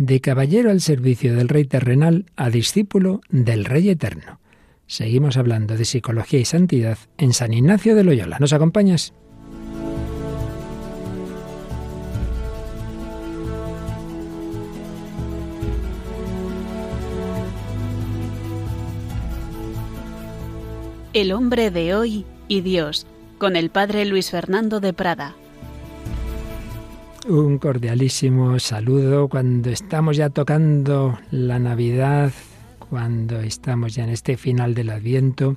de caballero al servicio del Rey terrenal a discípulo del Rey eterno. Seguimos hablando de psicología y santidad en San Ignacio de Loyola. ¿Nos acompañas? El hombre de hoy y Dios, con el padre Luis Fernando de Prada. Un cordialísimo saludo cuando estamos ya tocando la Navidad, cuando estamos ya en este final del Adviento,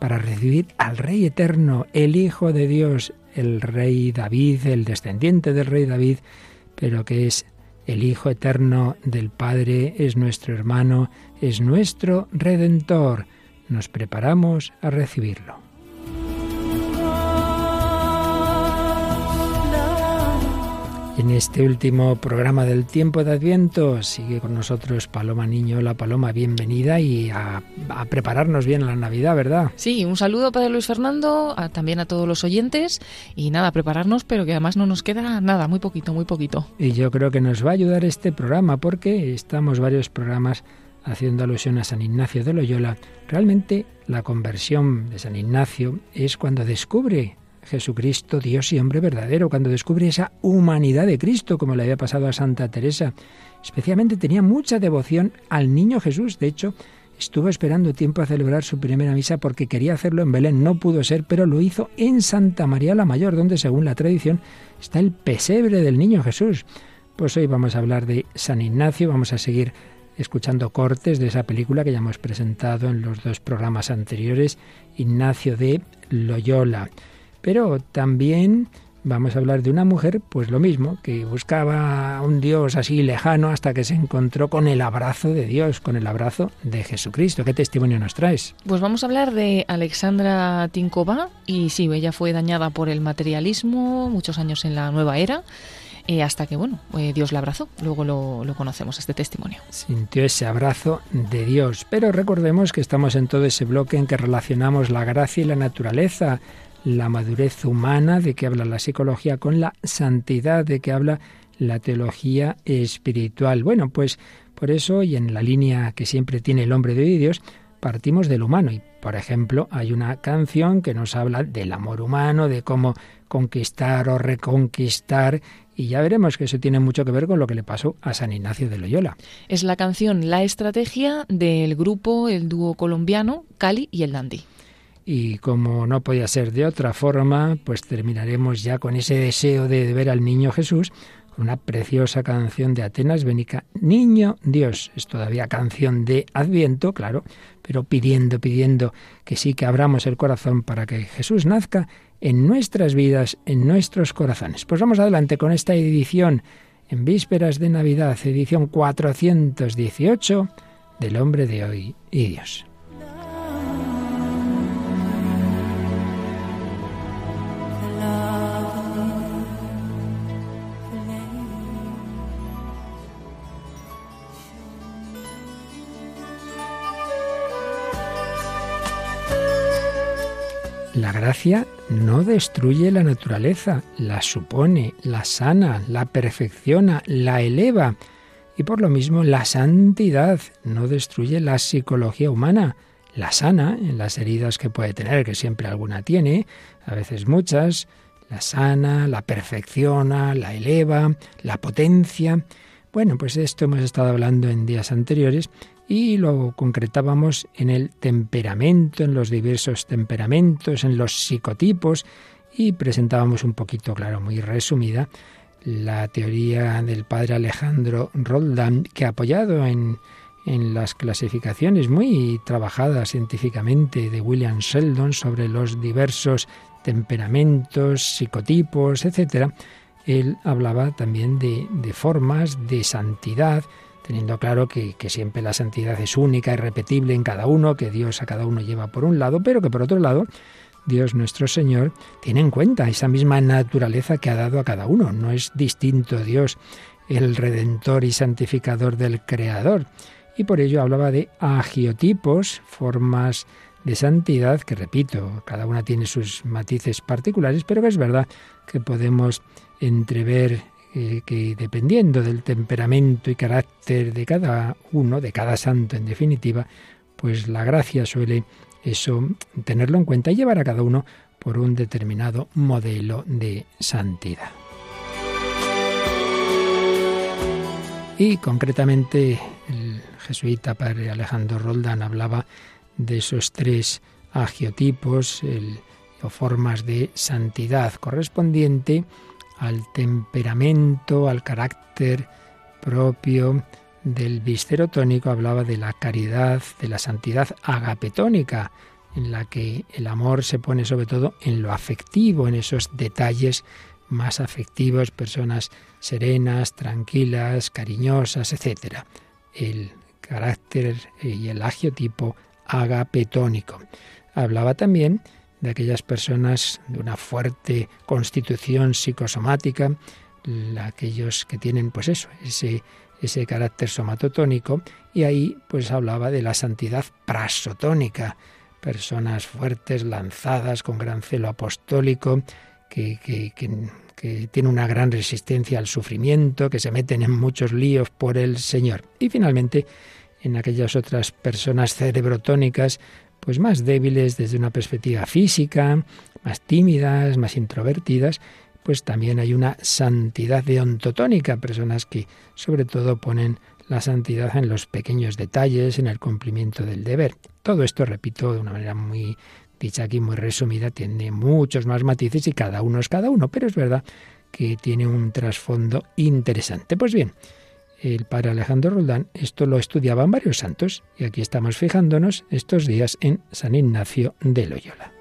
para recibir al Rey Eterno, el Hijo de Dios, el Rey David, el descendiente del Rey David, pero que es el Hijo Eterno del Padre, es nuestro hermano, es nuestro Redentor nos preparamos a recibirlo. En este último programa del tiempo de Adviento sigue con nosotros Paloma Niño. La Paloma, bienvenida y a, prepararnos bien a la Navidad, ¿verdad? Sí, un saludo Padre Luis Fernando, también a todos los oyentes y nada, prepararnos, pero que además no nos queda nada, muy poquito, muy poquito. Y yo creo que nos va a ayudar este programa porque estamos varios programas haciendo alusión a San Ignacio de Loyola, realmente la conversión de San Ignacio es cuando descubre Jesucristo, Dios y hombre verdadero, cuando descubre esa humanidad de Cristo, como le había pasado a Santa Teresa. Especialmente tenía mucha devoción al niño Jesús. De hecho, estuvo esperando tiempo a celebrar su primera misa porque quería hacerlo en Belén. No pudo ser, pero lo hizo en Santa María la Mayor, donde, según la tradición, está el pesebre del niño Jesús. Pues hoy vamos a hablar de San Ignacio, vamos a seguir escuchando cortes de esa película que ya hemos presentado en los dos programas anteriores, Ignacio de Loyola. Pero también vamos a hablar de una mujer, pues lo mismo, que buscaba un Dios así lejano hasta que se encontró con el abrazo de Dios, con el abrazo de Jesucristo. ¿Qué testimonio nos traes? Pues vamos a hablar de Alexandra Tinkova, y sí, ella fue dañada por el materialismo muchos años en la nueva era eh, hasta que, bueno, eh, Dios la abrazó. Luego lo, lo, conocemos, este testimonio. Sintió ese abrazo de Dios. Pero recordemos que estamos en todo ese bloque en que relacionamos la gracia y la naturaleza, la madurez humana de que habla la psicología con la santidad de que habla la teología espiritual. Bueno, pues por eso, y en la línea que siempre tiene el hombre de Dios, partimos del humano. Y, por ejemplo, hay una canción que nos habla del amor humano, de cómo conquistar o reconquistar y ya veremos que eso tiene mucho que ver con lo que le pasó a San Ignacio de Loyola. Es la canción La Estrategia del grupo, el dúo colombiano Cali y el Dandy. Y como no podía ser de otra forma, pues terminaremos ya con ese deseo de ver al niño Jesús, con una preciosa canción de Atenas Bénica, Niño Dios. Es todavía canción de Adviento, claro, pero pidiendo, pidiendo que sí que abramos el corazón para que Jesús nazca en nuestras vidas, en nuestros corazones. Pues vamos adelante con esta edición en vísperas de Navidad, edición 418 del hombre de hoy y Dios. La gracia no destruye la naturaleza, la supone, la sana, la perfecciona, la eleva. Y por lo mismo la santidad no destruye la psicología humana, la sana en las heridas que puede tener, que siempre alguna tiene, a veces muchas, la sana, la perfecciona, la eleva, la potencia. Bueno, pues esto hemos estado hablando en días anteriores y lo concretábamos en el temperamento, en los diversos temperamentos, en los psicotipos y presentábamos un poquito, claro, muy resumida, la teoría del padre Alejandro Roldán, que ha apoyado en, en las clasificaciones muy trabajadas científicamente de William Sheldon sobre los diversos temperamentos, psicotipos, etc., él hablaba también de, de formas de santidad, teniendo claro que, siempre la santidad es única, y repetible en cada uno, que Dios a cada uno lleva por un lado, pero que por otro lado Dios nuestro Señor tiene en cuenta esa misma naturaleza que ha dado a cada uno. No es distinto Dios, el redentor y santificador del Creador. Y por ello hablaba de agiotipos, formas de santidad, que repito, cada una tiene sus matices particulares, pero que es verdad que podemos entrever eh, que dependiendo del temperamento y carácter de cada uno, de cada santo en definitiva, pues la gracia suele eso tenerlo en cuenta y llevar a cada uno por un determinado modelo de santidad. Y concretamente el jesuita padre Alejandro Roldán hablaba de esos tres agiotipos o formas de santidad correspondiente al temperamento, al carácter propio del viscerotónico, hablaba de la caridad, de la santidad agapetónica, en la que el amor se pone sobre todo en lo afectivo, en esos detalles más afectivos, personas serenas, tranquilas, cariñosas, etc. El carácter y el agiotipo agapetónico. Hablaba también de aquellas personas de una fuerte constitución psicosomática, aquellos que tienen pues eso, ese ese carácter somatotónico y ahí pues hablaba de la santidad prasotónica, personas fuertes, lanzadas, con gran celo apostólico, que, que, que tiene una gran resistencia al sufrimiento, que se meten en muchos líos por el Señor. Y finalmente, en aquellas otras personas cerebrotónicas, pues más débiles desde una perspectiva física, más tímidas, más introvertidas, pues también hay una santidad deontotónica, personas que sobre todo ponen la santidad en los pequeños detalles, en el cumplimiento del deber. Todo esto, repito, de una manera muy dicha aquí muy resumida, tiene muchos más matices y cada uno es cada uno, pero es verdad que tiene un trasfondo interesante. Pues bien, el padre Alejandro Roldán esto lo estudiaban varios santos y aquí estamos fijándonos estos días en San Ignacio de Loyola.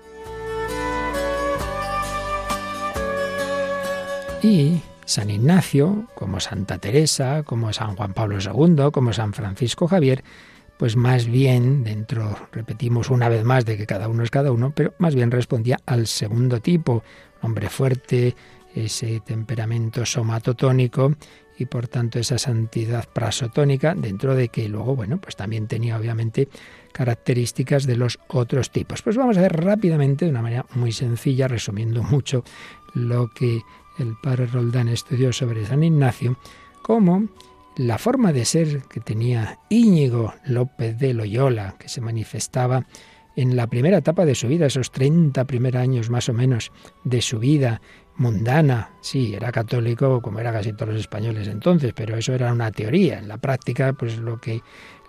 Y San Ignacio, como Santa Teresa, como San Juan Pablo II, como San Francisco Javier, pues más bien, dentro, repetimos una vez más de que cada uno es cada uno, pero más bien respondía al segundo tipo, hombre fuerte, ese temperamento somatotónico y por tanto esa santidad prasotónica, dentro de que luego, bueno, pues también tenía obviamente características de los otros tipos. Pues vamos a ver rápidamente, de una manera muy sencilla, resumiendo mucho lo que el padre Roldán estudió sobre San Ignacio, cómo la forma de ser que tenía Íñigo López de Loyola, que se manifestaba en la primera etapa de su vida, esos 30 primeros años más o menos de su vida mundana. Sí, era católico como era casi todos los españoles entonces, pero eso era una teoría. En la práctica, pues lo que le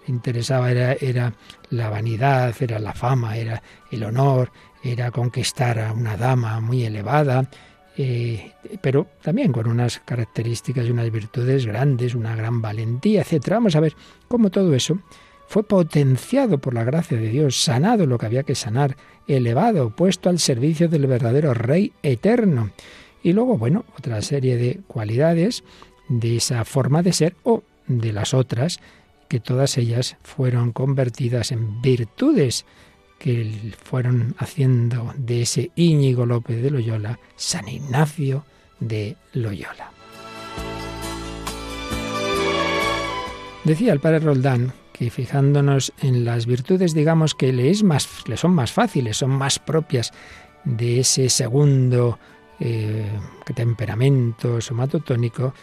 interesaba era, la vanidad, era la fama, era el honor, era conquistar a una dama muy elevada, eh, pero también con unas características y unas virtudes grandes, una gran valentía, etcétera. Vamos a ver cómo todo eso fue potenciado por la gracia de Dios, sanado lo que había que sanar, elevado, puesto al servicio del verdadero Rey eterno. Y luego, bueno, otra serie de cualidades de esa forma de ser o de las otras, que todas ellas fueron convertidas en virtudes que fueron haciendo de ese Íñigo López de Loyola San Ignacio de Loyola. Decía el padre Roldán que fijándonos en las virtudes, digamos que le, es más, le son más fáciles, son más propias de ese segundo eh, temperamento somatotónico,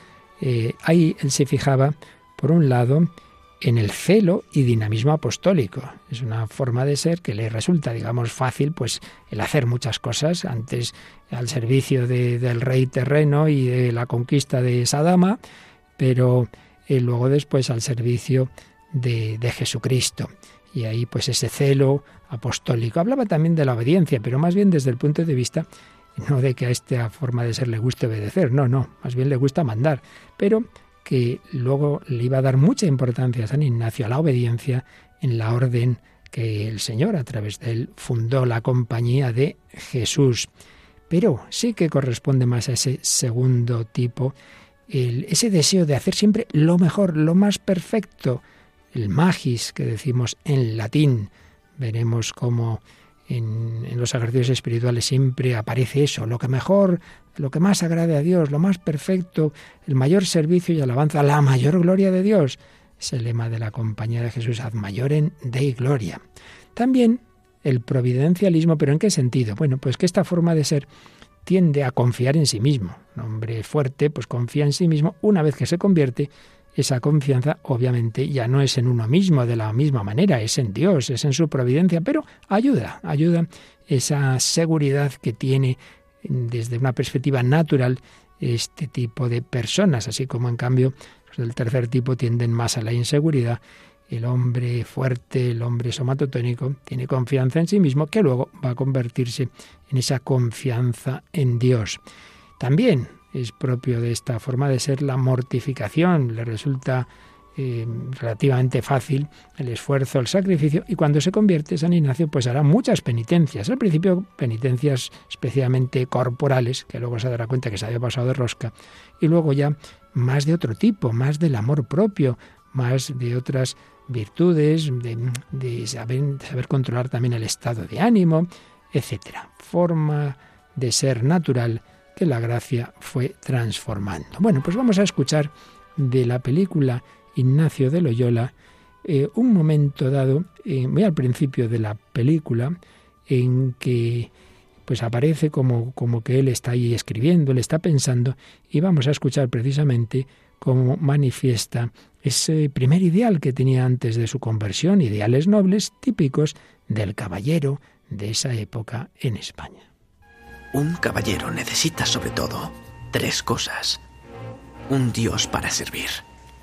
eh, ahí él se fijaba, por un lado, en el celo y dinamismo apostólico. Es una forma de ser que le resulta, digamos, fácil, pues, el hacer muchas cosas, antes al servicio del rey terreno y de la conquista de esa dama, pero eh, luego después al servicio de, de Jesucristo. Y ahí, pues, ese celo apostólico. Hablaba también de la obediencia, pero más bien desde el punto de vista no de que a esta forma de ser le guste obedecer, no, no, más bien le gusta mandar, pero que luego le iba a dar mucha importancia a San Ignacio a la obediencia en la orden que el Señor a través de él fundó la compañía de Jesús. Pero sí que corresponde más a ese segundo tipo, ese deseo de hacer siempre lo mejor, lo más perfecto, el magis que decimos en latín. Veremos cómo en, los ejercicios espirituales siempre aparece eso, lo que mejor, lo que más agrade a Dios, lo más perfecto, el mayor servicio y alabanza, la mayor gloria de Dios. Es el lema de la compañía de Jesús, ad mayorem dei gloria. También el providencialismo, pero ¿en qué sentido? Bueno, pues que esta forma de ser tiende a confiar en sí mismo. Un hombre fuerte pues confía en sí mismo. Una vez que se convierte, esa confianza obviamente ya no es en uno mismo de la misma manera, es en Dios, es en su providencia, pero ayuda, ayuda esa seguridad que tiene desde una perspectiva natural este tipo de personas, así como en cambio los del tercer tipo tienden más a la inseguridad. El hombre fuerte, el hombre somatotónico, tiene confianza en sí mismo que luego va a convertirse en esa confianza en Dios. También es propio de esta forma de ser la mortificación, le resulta eh, relativamente fácil el esfuerzo, el sacrificio, y cuando se convierte San Ignacio, pues hará muchas penitencias. Al principio, penitencias especialmente corporales, que luego se dará cuenta que se había pasado de rosca, y luego ya más de otro tipo, más del amor propio, más de otras virtudes, de, saber, saber controlar también el estado de ánimo, etcétera. Forma de ser natural la gracia fue transformando. Bueno, pues vamos a escuchar de la película Ignacio de Loyola eh, un momento dado, eh, muy al principio de la película, en que pues aparece como, como que él está ahí escribiendo, él está pensando, y vamos a escuchar precisamente cómo manifiesta ese primer ideal que tenía antes de su conversión, ideales nobles típicos del caballero de esa época en España. Un caballero necesita sobre todo tres cosas. Un dios para servir,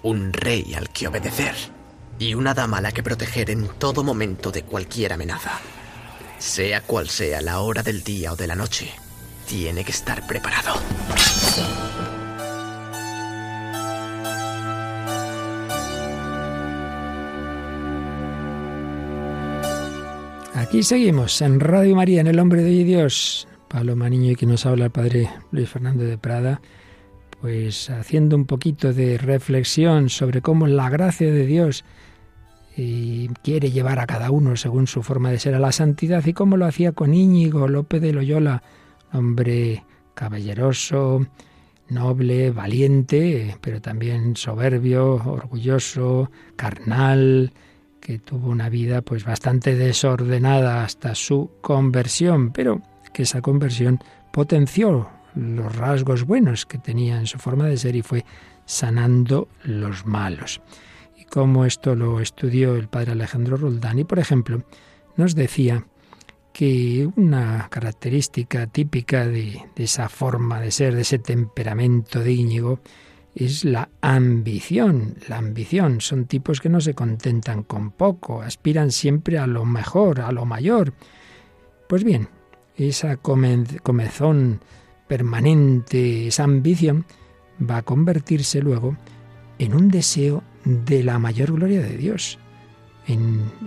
un rey al que obedecer y una dama a la que proteger en todo momento de cualquier amenaza. Sea cual sea la hora del día o de la noche, tiene que estar preparado. Aquí seguimos en Radio María, en El Hombre de Dios. Paloma Niño y que nos habla el padre Luis Fernando de Prada, pues haciendo un poquito de reflexión sobre cómo la gracia de Dios eh, quiere llevar a cada uno según su forma de ser a la santidad y cómo lo hacía con Íñigo López de Loyola, hombre caballeroso, noble, valiente, pero también soberbio, orgulloso, carnal, que tuvo una vida pues bastante desordenada hasta su conversión, pero que esa conversión potenció los rasgos buenos que tenía en su forma de ser y fue sanando los malos. Y como esto lo estudió el padre Alejandro Roldán, y por ejemplo, nos decía que una característica típica de, de, esa forma de ser, de ese temperamento de Íñigo, es la ambición. La ambición son tipos que no se contentan con poco, aspiran siempre a lo mejor, a lo mayor. Pues bien, esa comezón permanente, esa ambición, va a convertirse luego en un deseo de la mayor gloria de Dios.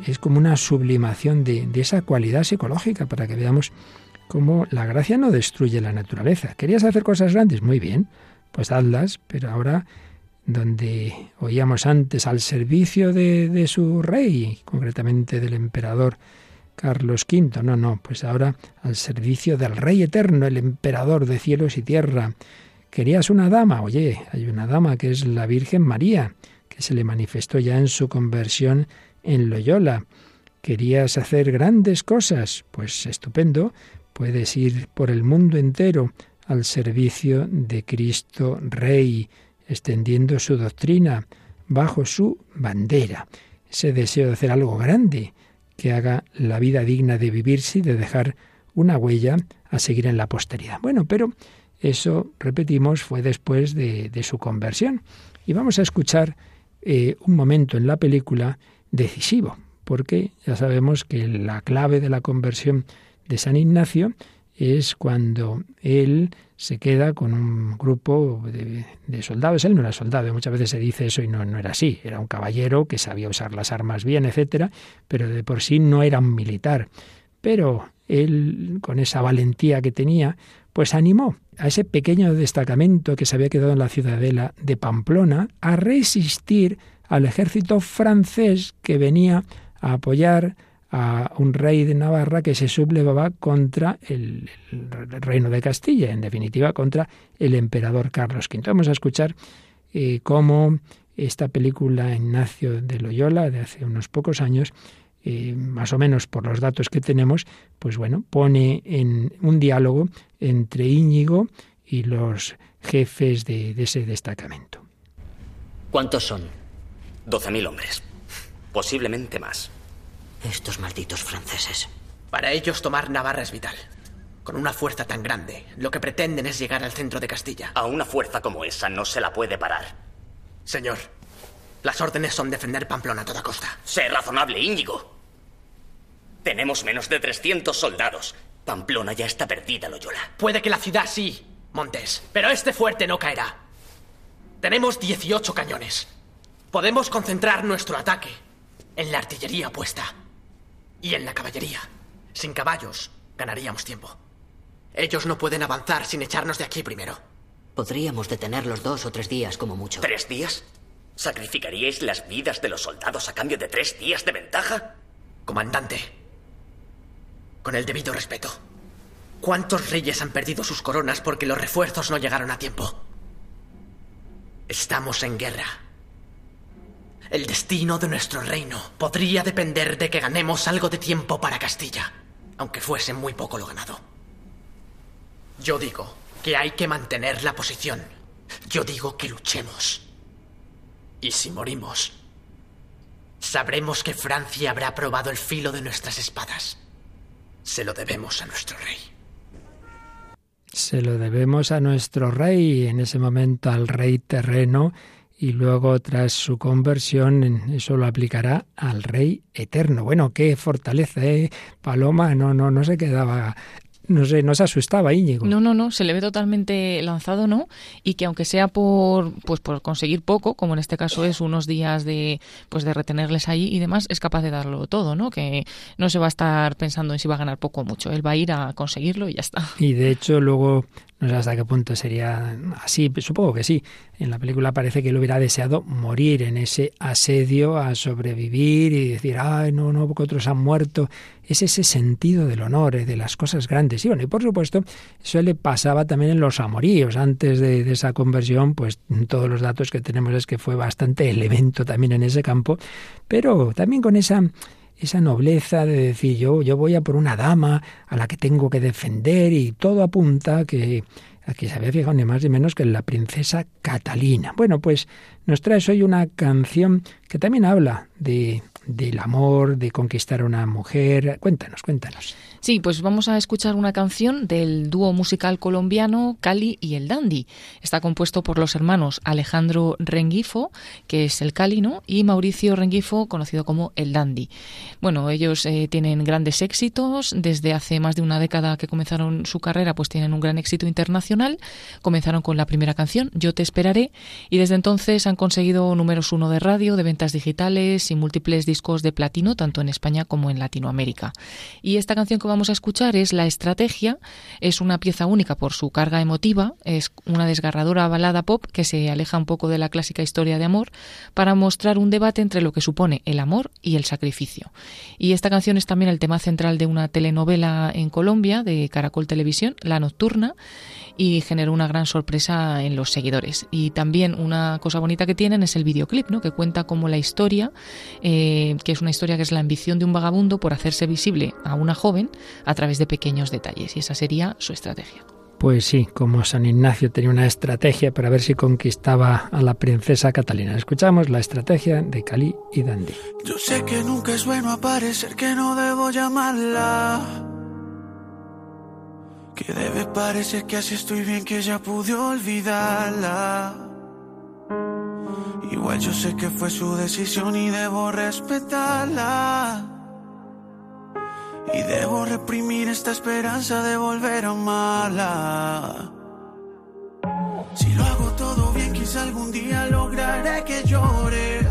es como una sublimación de, esa cualidad psicológica para que veamos cómo la gracia no destruye la naturaleza. ¿Querías hacer cosas grandes? Muy bien, pues hazlas, pero ahora donde oíamos antes al servicio de, de su rey, concretamente del emperador, Carlos V. No, no, pues ahora al servicio del Rey Eterno, el Emperador de cielos y tierra. ¿Querías una dama? Oye, hay una dama que es la Virgen María, que se le manifestó ya en su conversión en Loyola. ¿Querías hacer grandes cosas? Pues estupendo, puedes ir por el mundo entero al servicio de Cristo Rey, extendiendo su doctrina bajo su bandera. Ese deseo de hacer algo grande, que haga la vida digna de vivirse y de dejar una huella a seguir en la posteridad. Bueno, pero eso, repetimos, fue después de, su conversión. Y vamos a escuchar eh, un momento en la película decisivo, porque ya sabemos que la clave de la conversión de San Ignacio es cuando él se queda con un grupo de, soldados. Él no era soldado, muchas veces se dice eso y no, no era así. Era un caballero que sabía usar las armas bien, etcétera, pero de por sí no era un militar. Pero él, con esa valentía que tenía, pues animó a ese pequeño destacamento que se había quedado en la ciudadela de Pamplona a resistir al ejército francés que venía a apoyar a un rey de Navarra que se sublevaba contra el, reino de Castilla, en definitiva contra el emperador Carlos V. Vamos a escuchar eh, cómo esta película Ignacio de Loyola de hace unos pocos años eh, más o menos por los datos que tenemos, pues bueno, pone en un diálogo entre Íñigo y los jefes de, de ese destacamento. ¿Cuántos son? Doce mil hombres. Posiblemente más. Estos malditos franceses. Para ellos tomar Navarra es vital. Con una fuerza tan grande, lo que pretenden es llegar al centro de Castilla. A una fuerza como esa no se la puede parar. Señor, las órdenes son defender Pamplona a toda costa. Sé razonable, Íñigo. Tenemos menos de 300 soldados. Pamplona ya está perdida, Loyola. Puede que la ciudad sí, Montes, pero este fuerte no caerá. Tenemos 18 cañones. Podemos concentrar nuestro ataque en la artillería puesta y en la caballería. Sin caballos, ganaríamos tiempo. Ellos no pueden avanzar sin echarnos de aquí primero. Podríamos detenerlos dos o tres días como mucho. ¿Tres días? ¿Sacrificaríais las vidas de los soldados a cambio de tres días de ventaja? Comandante, con el debido respeto, ¿cuántos reyes han perdido sus coronas porque los refuerzos no llegaron a tiempo? Estamos en guerra. El destino de nuestro reino podría depender de que ganemos algo de tiempo para Castilla, aunque fuese muy poco lo ganado. Yo digo que hay que mantener la posición. Yo digo que luchemos. Y si morimos, sabremos que Francia habrá probado el filo de nuestras espadas. Se lo debemos a nuestro rey. Se lo debemos a nuestro rey, en ese momento al rey terreno, y luego tras su conversión eso lo aplicará al rey eterno. Bueno, qué fortaleza, ¿eh? Paloma no no no se quedaba no sé, no se asustaba Íñigo. No, no, no, se le ve totalmente lanzado, ¿no? Y que aunque sea por pues por conseguir poco, como en este caso es unos días de pues de retenerles ahí y demás, es capaz de darlo todo, ¿no? Que no se va a estar pensando en si va a ganar poco o mucho, él va a ir a conseguirlo y ya está. Y de hecho luego no sé hasta qué punto sería así, supongo que sí. En la película parece que él hubiera deseado morir en ese asedio a sobrevivir y decir, ay, no, no, porque otros han muerto. Es ese sentido del honor, eh, de las cosas grandes. Y bueno, y por supuesto, eso le pasaba también en los amoríos. Antes de, de esa conversión, pues todos los datos que tenemos es que fue bastante elemento también en ese campo, pero también con esa esa nobleza de decir yo, yo voy a por una dama a la que tengo que defender y todo apunta que, a que se había fijado ni más ni menos que la princesa Catalina. Bueno, pues nos traes hoy una canción que también habla de, del amor, de conquistar a una mujer. Cuéntanos, cuéntanos. Sí, pues vamos a escuchar una canción del dúo musical colombiano Cali y el Dandy. Está compuesto por los hermanos Alejandro Rengifo, que es el Cali, ¿no? Y Mauricio Rengifo, conocido como el Dandy. Bueno, ellos eh, tienen grandes éxitos. Desde hace más de una década que comenzaron su carrera, pues tienen un gran éxito internacional. Comenzaron con la primera canción, Yo te esperaré, y desde entonces han conseguido números uno de radio, de ventas digitales y múltiples discos de platino, tanto en España como en Latinoamérica. Y esta canción que vamos a escuchar es La Estrategia. Es una pieza única por su carga emotiva. Es una desgarradora balada pop que se aleja un poco de la clásica historia de amor para mostrar un debate entre lo que supone el amor y el sacrificio. Y esta canción es también el tema central de una telenovela en Colombia de Caracol Televisión, La Nocturna, y generó una gran sorpresa en los seguidores. Y también una cosa bonita que tienen es el videoclip, ¿no? que cuenta como la historia, eh, que es una historia que es la ambición de un vagabundo por hacerse visible a una joven a través de pequeños detalles. Y esa sería su estrategia. Pues sí, como San Ignacio tenía una estrategia para ver si conquistaba a la princesa Catalina. Escuchamos la estrategia de Cali y Dandy. Yo sé que nunca es bueno aparecer, que no debo llamarla. Que debe parecer que así estoy bien, que ya pude olvidarla. Igual yo sé que fue su decisión y debo respetarla. Y debo reprimir esta esperanza de volver a amarla. Si lo hago todo bien, quizá algún día lograré que llore.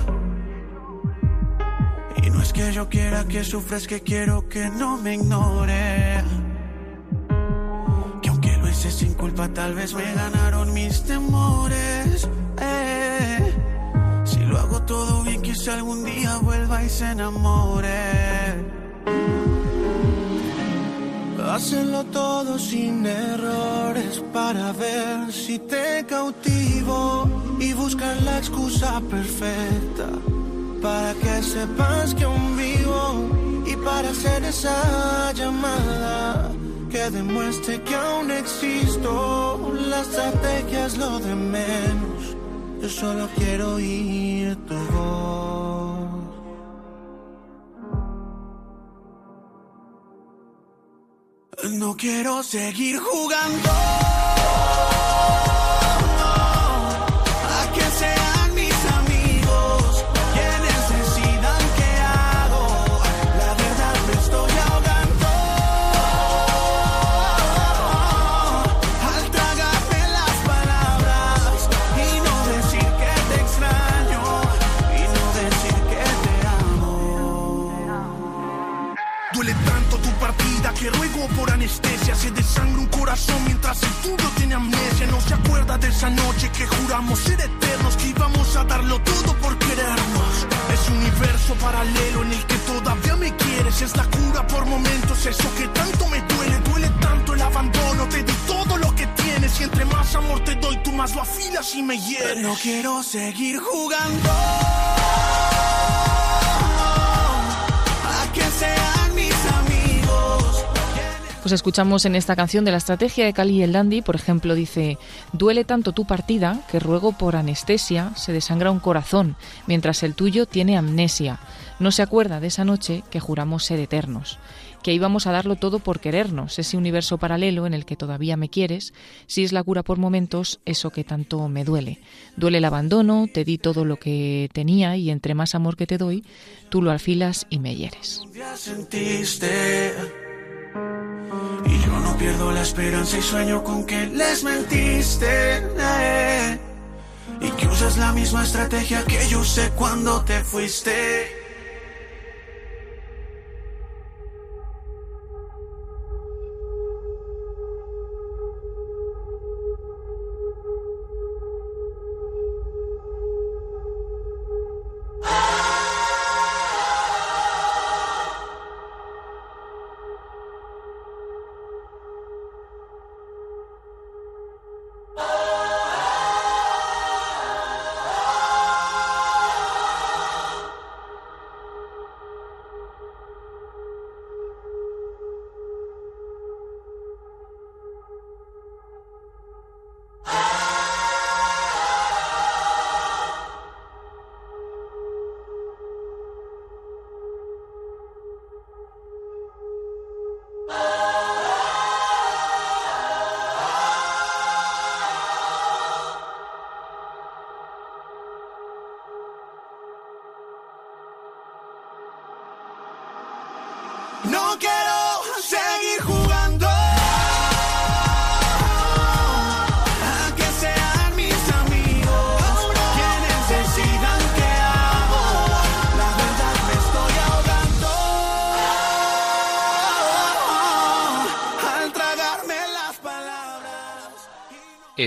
Y no es que yo quiera que sufra, es que quiero que no me ignore. Que aunque lo hice sin culpa, tal vez me ganaron mis temores. Eh. Si lo hago todo bien, quizá algún día vuelva y se enamore. Hacerlo todo sin errores para ver si te cautivo y buscar la excusa perfecta para que sepas que aún vivo para hacer esa llamada que demuestre que aún existo. La estrategia es lo de menos. Yo solo quiero oír tu voz. No quiero seguir jugando. Mientras el tuyo tiene amnesia. No se acuerda de esa noche que juramos ser eternos, que íbamos a darlo todo por querernos. Es un universo paralelo en el que todavía me quieres. Es la cura por momentos, eso que tanto me duele. Duele tanto el abandono, te di todo lo que tienes. Y entre más amor te doy, tú más lo afilas y me hieres. No quiero seguir jugando. Pues escuchamos en esta canción de la estrategia de Cali y el Dandy, por ejemplo, dice, duele tanto tu partida que ruego por anestesia se desangra un corazón, mientras el tuyo tiene amnesia. No se acuerda de esa noche que juramos ser eternos, que íbamos a darlo todo por querernos, ese universo paralelo en el que todavía me quieres, si es la cura por momentos, eso que tanto me duele. Duele el abandono, te di todo lo que tenía y entre más amor que te doy, tú lo alfilas y me hieres. Y yo no pierdo la esperanza y sueño con que les mentiste. eh. Y que usas la misma estrategia que yo usé cuando te fuiste.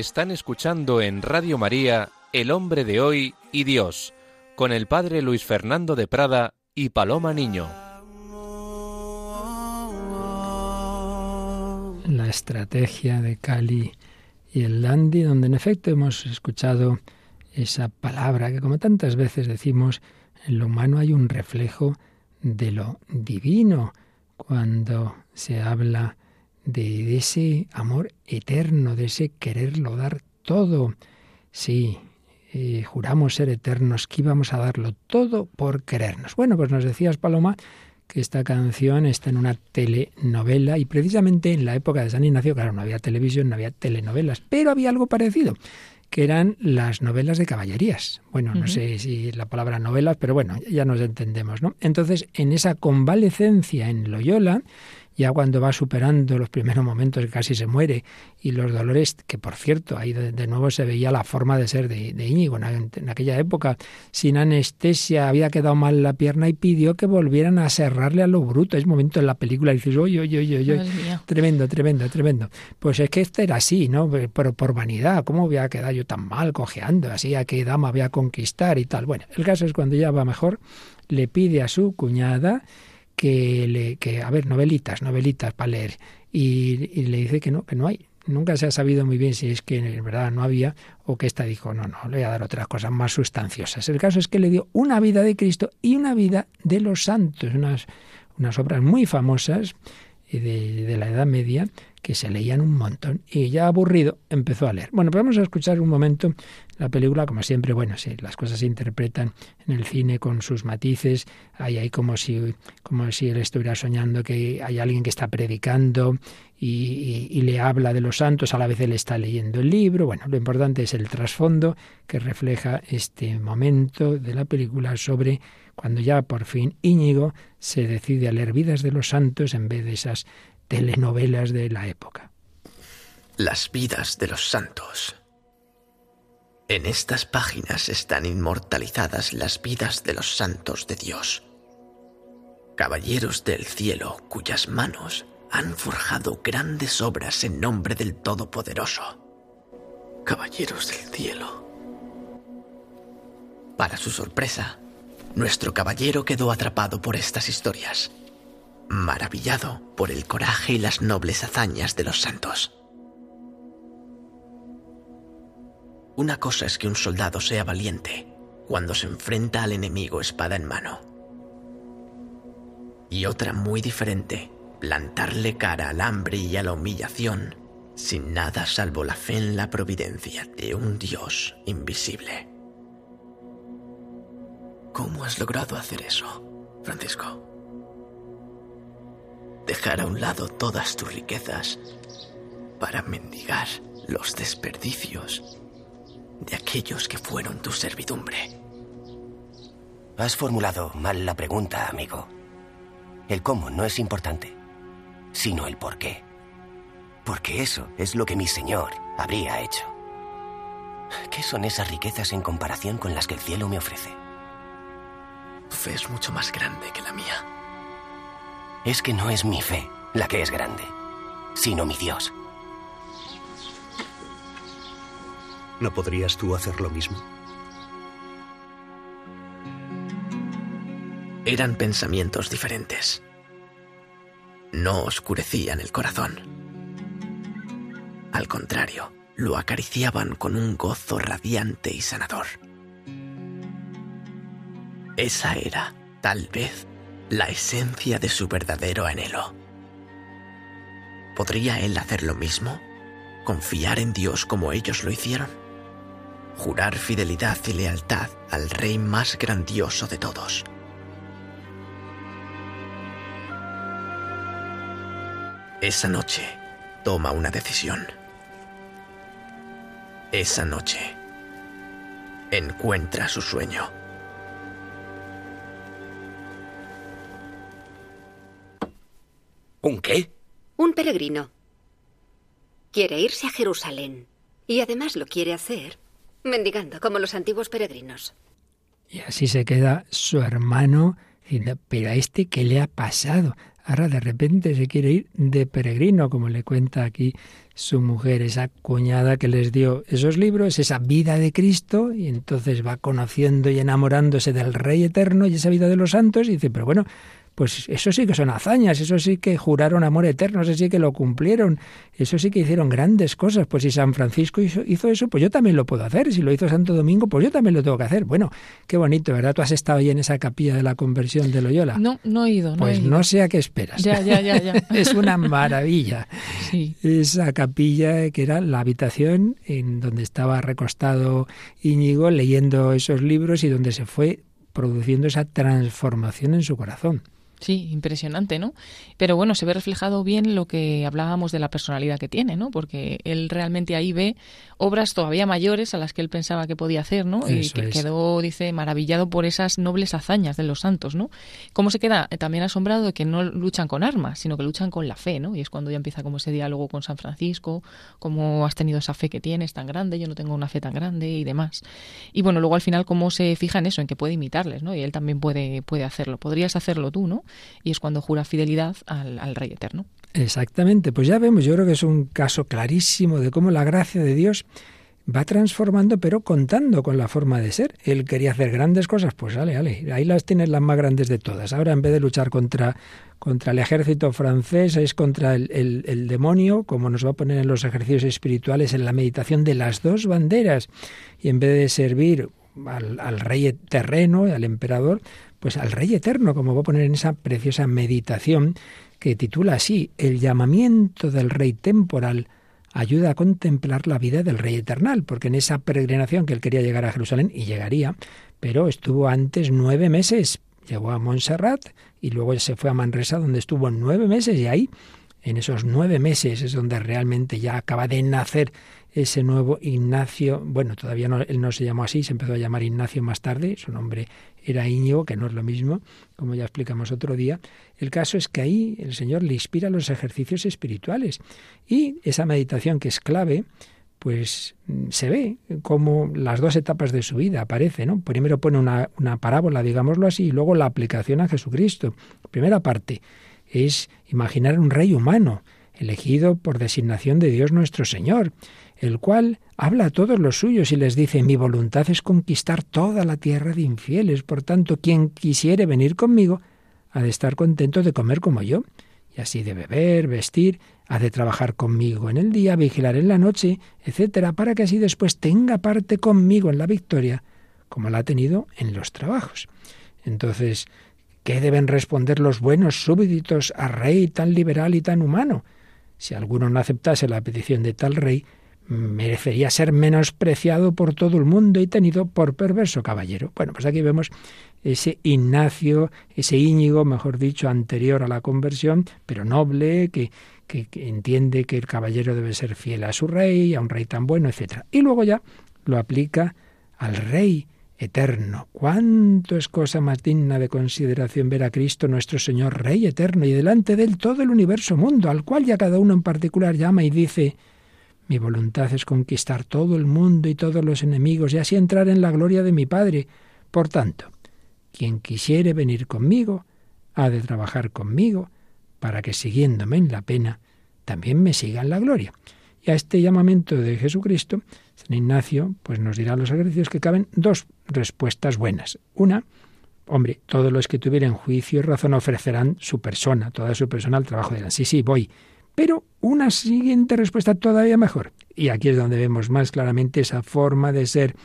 Están escuchando en Radio María El hombre de hoy y Dios, con el padre Luis Fernando de Prada y Paloma Niño. la estrategia de Cali y el Dandy, donde en efecto hemos escuchado esa palabra que como tantas veces decimos, en lo humano hay un reflejo de lo divino cuando se habla de, ese amor eterno, de ese quererlo dar todo. Sí, eh, juramos ser eternos, que íbamos a darlo todo por querernos. Bueno, pues nos decías, Paloma, que esta canción está en una telenovela y precisamente en la época de San Ignacio, claro, no había televisión, no había telenovelas, pero había algo parecido, que eran las novelas de caballerías. Bueno, no sé si la palabra novelas, pero bueno, ya nos entendemos, ¿no? Entonces, en esa convalecencia en Loyola, ya cuando va superando los primeros momentos que casi se muere y los dolores, que por cierto, ahí de, de nuevo se veía la forma de ser de, de Íñigo en, en, aquella época, sin anestesia, había quedado mal la pierna y pidió que volvieran a cerrarle a lo bruto. Es momento en la película y dices, oye, oye, oye, oye, tremendo, tremendo, tremendo. Pues es que este era así, ¿no? Pero por vanidad, ¿cómo voy a quedar yo tan mal cojeando? Así, ¿a qué dama voy a conquistar y tal? Bueno, el caso es cuando ya va mejor, le pide a su cuñada que le que a ver novelitas novelitas para leer. Y, le dice que no que no hay. Nunca se ha sabido muy bien si es que en verdad no había o que esta dijo no no le voy a dar otras cosas más sustanciosas el caso es que le dio una vida de Cristo y una vida de los santos unas unas obras muy famosas de, de la Edad Media que se leían un montón. Y ya aburrido empezó a leer. Bueno, pues vamos a escuchar un momento la película, como siempre, bueno, sí, las cosas se interpretan en el cine con sus matices, hay ahí como si, como si él estuviera soñando que hay alguien que está predicando y, y, le habla de los santos, a la vez él está leyendo el libro, bueno, lo importante es el trasfondo que refleja este momento de la película sobre cuando ya por fin Íñigo se decide a leer vidas de los santos en vez de esas telenovelas de la época. Las vidas de los santos. En estas páginas están inmortalizadas las vidas de los santos de Dios, caballeros del cielo cuyas manos han forjado grandes obras en nombre del Todopoderoso. Caballeros del cielo. Para su sorpresa, nuestro caballero quedó atrapado por estas historias maravillado por el coraje y las nobles hazañas de los santos. Una cosa es que un soldado sea valiente cuando se enfrenta al enemigo espada en mano. Y otra muy diferente, plantarle cara al hambre y a la humillación sin nada salvo la fe en la providencia de un Dios invisible. ¿Cómo has logrado hacer eso, Francisco? dejar a un lado todas tus riquezas para mendigar los desperdicios de aquellos que fueron tu servidumbre. Has formulado mal la pregunta, amigo. El cómo no es importante, sino el por qué. Porque eso es lo que mi Señor habría hecho. ¿Qué son esas riquezas en comparación con las que el cielo me ofrece? Tu fe es mucho más grande que la mía es que no es mi fe la que es grande, sino mi Dios. ¿No podrías tú hacer lo mismo? Eran pensamientos diferentes. No oscurecían el corazón. Al contrario, lo acariciaban con un gozo radiante y sanador. Esa era, tal vez, la esencia de su verdadero anhelo. ¿Podría él hacer lo mismo? ¿Confiar en Dios como ellos lo hicieron? Jurar fidelidad y lealtad al Rey más grandioso de todos. Esa noche toma una decisión. Esa noche encuentra su sueño. ¿Un qué? Un peregrino. Quiere irse a Jerusalén. Y además lo quiere hacer mendigando, como los antiguos peregrinos. Y así se queda su hermano diciendo, pero a este, ¿qué le ha pasado? Ahora de repente se quiere ir de peregrino, como le cuenta aquí su mujer, esa cuñada que les dio esos libros, esa vida de Cristo, y entonces va conociendo y enamorándose del Rey Eterno y esa vida de los santos, y dice, pero bueno, pues eso sí que son hazañas, eso sí que juraron amor eterno, eso sí que lo cumplieron, eso sí que hicieron grandes cosas. Pues si San Francisco hizo, eso, pues yo también lo puedo hacer. Si lo hizo Santo Domingo, pues yo también lo tengo que hacer. Bueno, qué bonito, ¿verdad? ¿Tú has estado ahí en esa capilla de la conversión de Loyola? No, no he ido. No pues he ido. no sé a qué esperas. Ya, ya, ya, ya. es una maravilla. Sí. Esa capilla que era la habitación en donde estaba recostado Íñigo leyendo esos libros y donde se fue produciendo esa transformación en su corazón. Sí, impresionante, ¿no? Pero bueno, se ve reflejado bien lo que hablábamos de la personalidad que tiene, ¿no? Porque él realmente ahí ve obras todavía mayores a las que él pensaba que podía hacer, ¿no? y que es. quedó, dice, maravillado por esas nobles hazañas de los santos, ¿no? Cómo se queda también asombrado de que no luchan con armas, sino que luchan con la fe, ¿no? Y es cuando ya empieza como ese diálogo con San Francisco, cómo has tenido esa fe que tienes tan grande, yo no tengo una fe tan grande y demás. Y bueno, luego al final cómo se fija en eso, en que puede imitarles, ¿no? Y él también puede, puede hacerlo. Podrías hacerlo tú, ¿no? Y es cuando jura fidelidad al, Rey Eterno. Exactamente, pues ya vemos, yo creo que es un caso clarísimo de cómo la gracia de Dios va transformando, pero contando con la forma de ser. Él quería hacer grandes cosas, pues ale, ale, ahí las tienes las más grandes de todas. Ahora en vez de luchar contra, contra el ejército francés, es contra el, el, el demonio, como nos va a poner en los ejercicios espirituales, en la meditación de las dos banderas. Y en vez de servir al, al rey terreno, al emperador, pues al rey eterno, como voy a poner en esa preciosa meditación que titula así, El llamamiento del rey temporal ayuda a contemplar la vida del rey eternal, porque en esa peregrinación que él quería llegar a Jerusalén, y llegaría, pero estuvo antes nueve meses, llegó a Montserrat y luego se fue a Manresa, donde estuvo nueve meses, y ahí, en esos nueve meses, es donde realmente ya acaba de nacer ese nuevo Ignacio, bueno, todavía no, él no se llamó así, se empezó a llamar Ignacio más tarde, su nombre era Íñigo, que no es lo mismo, como ya explicamos otro día. El caso es que ahí el Señor le inspira los ejercicios espirituales y esa meditación que es clave, pues mm, se ve como las dos etapas de su vida aparece, ¿no? Primero pone una, una parábola, digámoslo así, y luego la aplicación a Jesucristo. Primera parte es imaginar un rey humano, elegido por designación de Dios nuestro Señor, el cual habla a todos los suyos y les dice, mi voluntad es conquistar toda la tierra de infieles, por tanto, quien quisiere venir conmigo, ha de estar contento de comer como yo, y así de beber, vestir, ha de trabajar conmigo en el día, vigilar en la noche, etcétera, para que así después tenga parte conmigo en la victoria, como la ha tenido en los trabajos. Entonces, ¿qué deben responder los buenos súbditos a rey tan liberal y tan humano? Si alguno no aceptase la petición de tal rey, merecería ser menospreciado por todo el mundo y tenido por perverso caballero. Bueno, pues aquí vemos ese Ignacio, ese Íñigo, mejor dicho, anterior a la conversión, pero noble, que, que, entiende que el caballero debe ser fiel a su rey, a un rey tan bueno, etc. Y luego ya lo aplica al rey eterno. ¿Cuánto es cosa más digna de consideración ver a Cristo nuestro Señor Rey eterno y delante de él todo el universo mundo, al cual ya cada uno en particular llama y dice, mi voluntad es conquistar todo el mundo y todos los enemigos y así entrar en la gloria de mi Padre. Por tanto, quien quisiere venir conmigo, ha de trabajar conmigo, para que siguiéndome en la pena, también me siga en la gloria. Y a este llamamiento de Jesucristo, San Ignacio pues nos dirá los ejercicios que caben dos respuestas buenas. Una, hombre, todos los que tuvieran juicio y razón ofrecerán su persona, toda su persona al trabajo de la. Sí, sí, voy, pero una siguiente respuesta todavía mejor. Y aquí es donde vemos más claramente esa forma de ser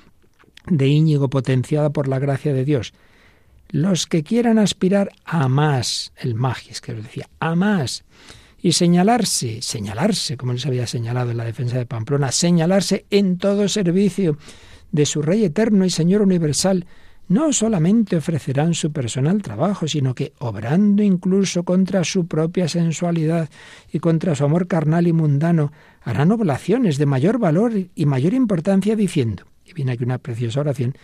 de Íñigo potenciada por la gracia de Dios. Los que quieran aspirar a más, el magis que os decía, a más, y señalarse, señalarse, como les había señalado en la defensa de Pamplona, señalarse en todo servicio de su Rey eterno y Señor universal, no solamente ofrecerán su personal trabajo, sino que, obrando incluso contra su propia sensualidad y contra su amor carnal y mundano, harán oblaciones de mayor valor y mayor importancia diciendo, y viene aquí una preciosa oración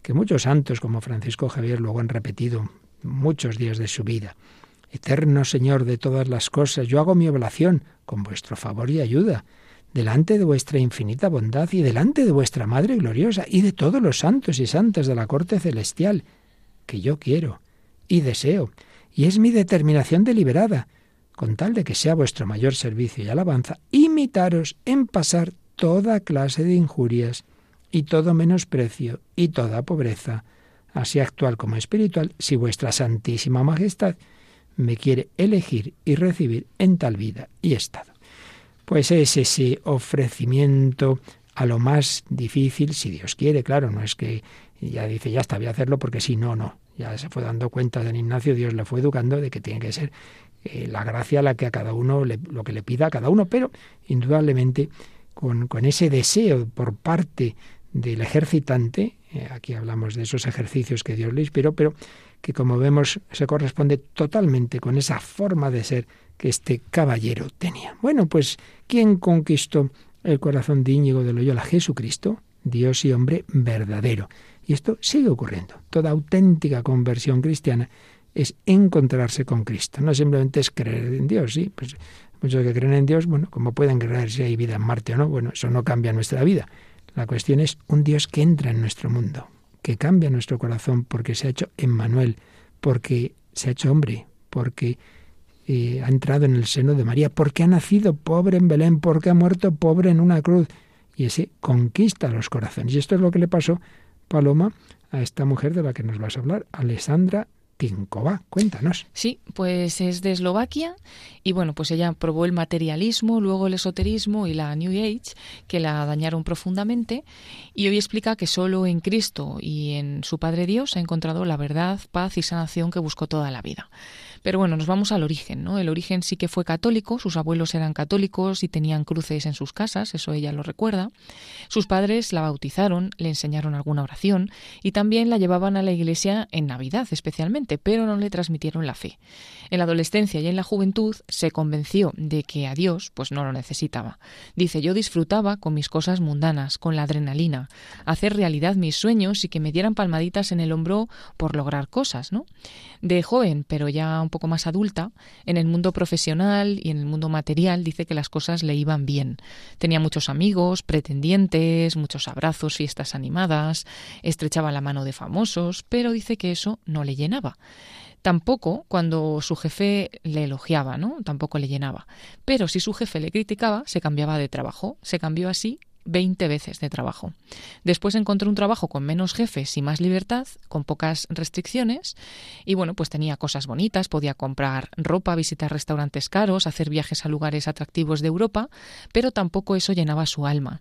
que muchos santos como Francisco Javier luego han repetido muchos días de su vida. Eterno Señor de todas las cosas, yo hago mi oblación con vuestro favor y ayuda delante de vuestra infinita bondad y delante de vuestra Madre gloriosa y de todos los santos y santas de la corte celestial, que yo quiero y deseo, y es mi determinación deliberada, con tal de que sea vuestro mayor servicio y alabanza, imitaros en pasar toda clase de injurias y todo menosprecio y toda pobreza, así actual como espiritual, si vuestra Santísima Majestad me quiere elegir y recibir en tal vida y estado pues es ese ofrecimiento a lo más difícil, si Dios quiere, claro, no es que ya dice, ya está, voy a hacerlo porque si no, no. Ya se fue dando cuenta de Ignacio, Dios le fue educando de que tiene que ser eh, la gracia la que a cada uno, lo que le pida a cada uno, pero indudablemente con, con ese deseo por parte del ejercitante, eh, aquí hablamos de esos ejercicios que Dios le inspiró, pero que como vemos se corresponde totalmente con esa forma de ser que este caballero tenía. Bueno, pues ¿quién conquistó el corazón de Íñigo de Loyola? Jesucristo, Dios y hombre verdadero. Y esto sigue ocurriendo. Toda auténtica conversión cristiana es encontrarse con Cristo. No simplemente es creer en Dios, sí, pues muchos que creen en Dios, bueno, como pueden creer si hay vida en Marte o no, bueno, eso no cambia nuestra vida. La cuestión es un Dios que entra en nuestro mundo, que cambia nuestro corazón porque se ha hecho Emmanuel, porque se ha hecho hombre, porque ha entrado en el seno de María, porque ha nacido pobre en Belén, porque ha muerto pobre en una cruz. Y ese conquista los corazones. Y esto es lo que le pasó, Paloma, a esta mujer de la que nos vas a hablar, Alessandra Tinkova. Cuéntanos. Sí, pues es de Eslovaquia y bueno, pues ella probó el materialismo, luego el esoterismo y la New Age, que la dañaron profundamente y hoy explica que solo en Cristo y en su Padre Dios ha encontrado la verdad, paz y sanación que buscó toda la vida. Pero bueno, nos vamos al origen, ¿no? El origen sí que fue católico, sus abuelos eran católicos y tenían cruces en sus casas, eso ella lo recuerda. Sus padres la bautizaron, le enseñaron alguna oración y también la llevaban a la iglesia en Navidad especialmente, pero no le transmitieron la fe. En la adolescencia y en la juventud se convenció de que a Dios pues no lo necesitaba. Dice, yo disfrutaba con mis cosas mundanas, con la adrenalina, hacer realidad mis sueños y que me dieran palmaditas en el hombro por lograr cosas, ¿no? De joven, pero ya un poco más adulta, en el mundo profesional y en el mundo material dice que las cosas le iban bien. Tenía muchos amigos, pretendientes, muchos abrazos, fiestas animadas, estrechaba la mano de famosos, pero dice que eso no le llenaba. Tampoco cuando su jefe le elogiaba, ¿no? Tampoco le llenaba. Pero si su jefe le criticaba, se cambiaba de trabajo. Se cambió así 20 veces de trabajo. Después encontró un trabajo con menos jefes y más libertad, con pocas restricciones, y bueno, pues tenía cosas bonitas, podía comprar ropa, visitar restaurantes caros, hacer viajes a lugares atractivos de Europa, pero tampoco eso llenaba su alma.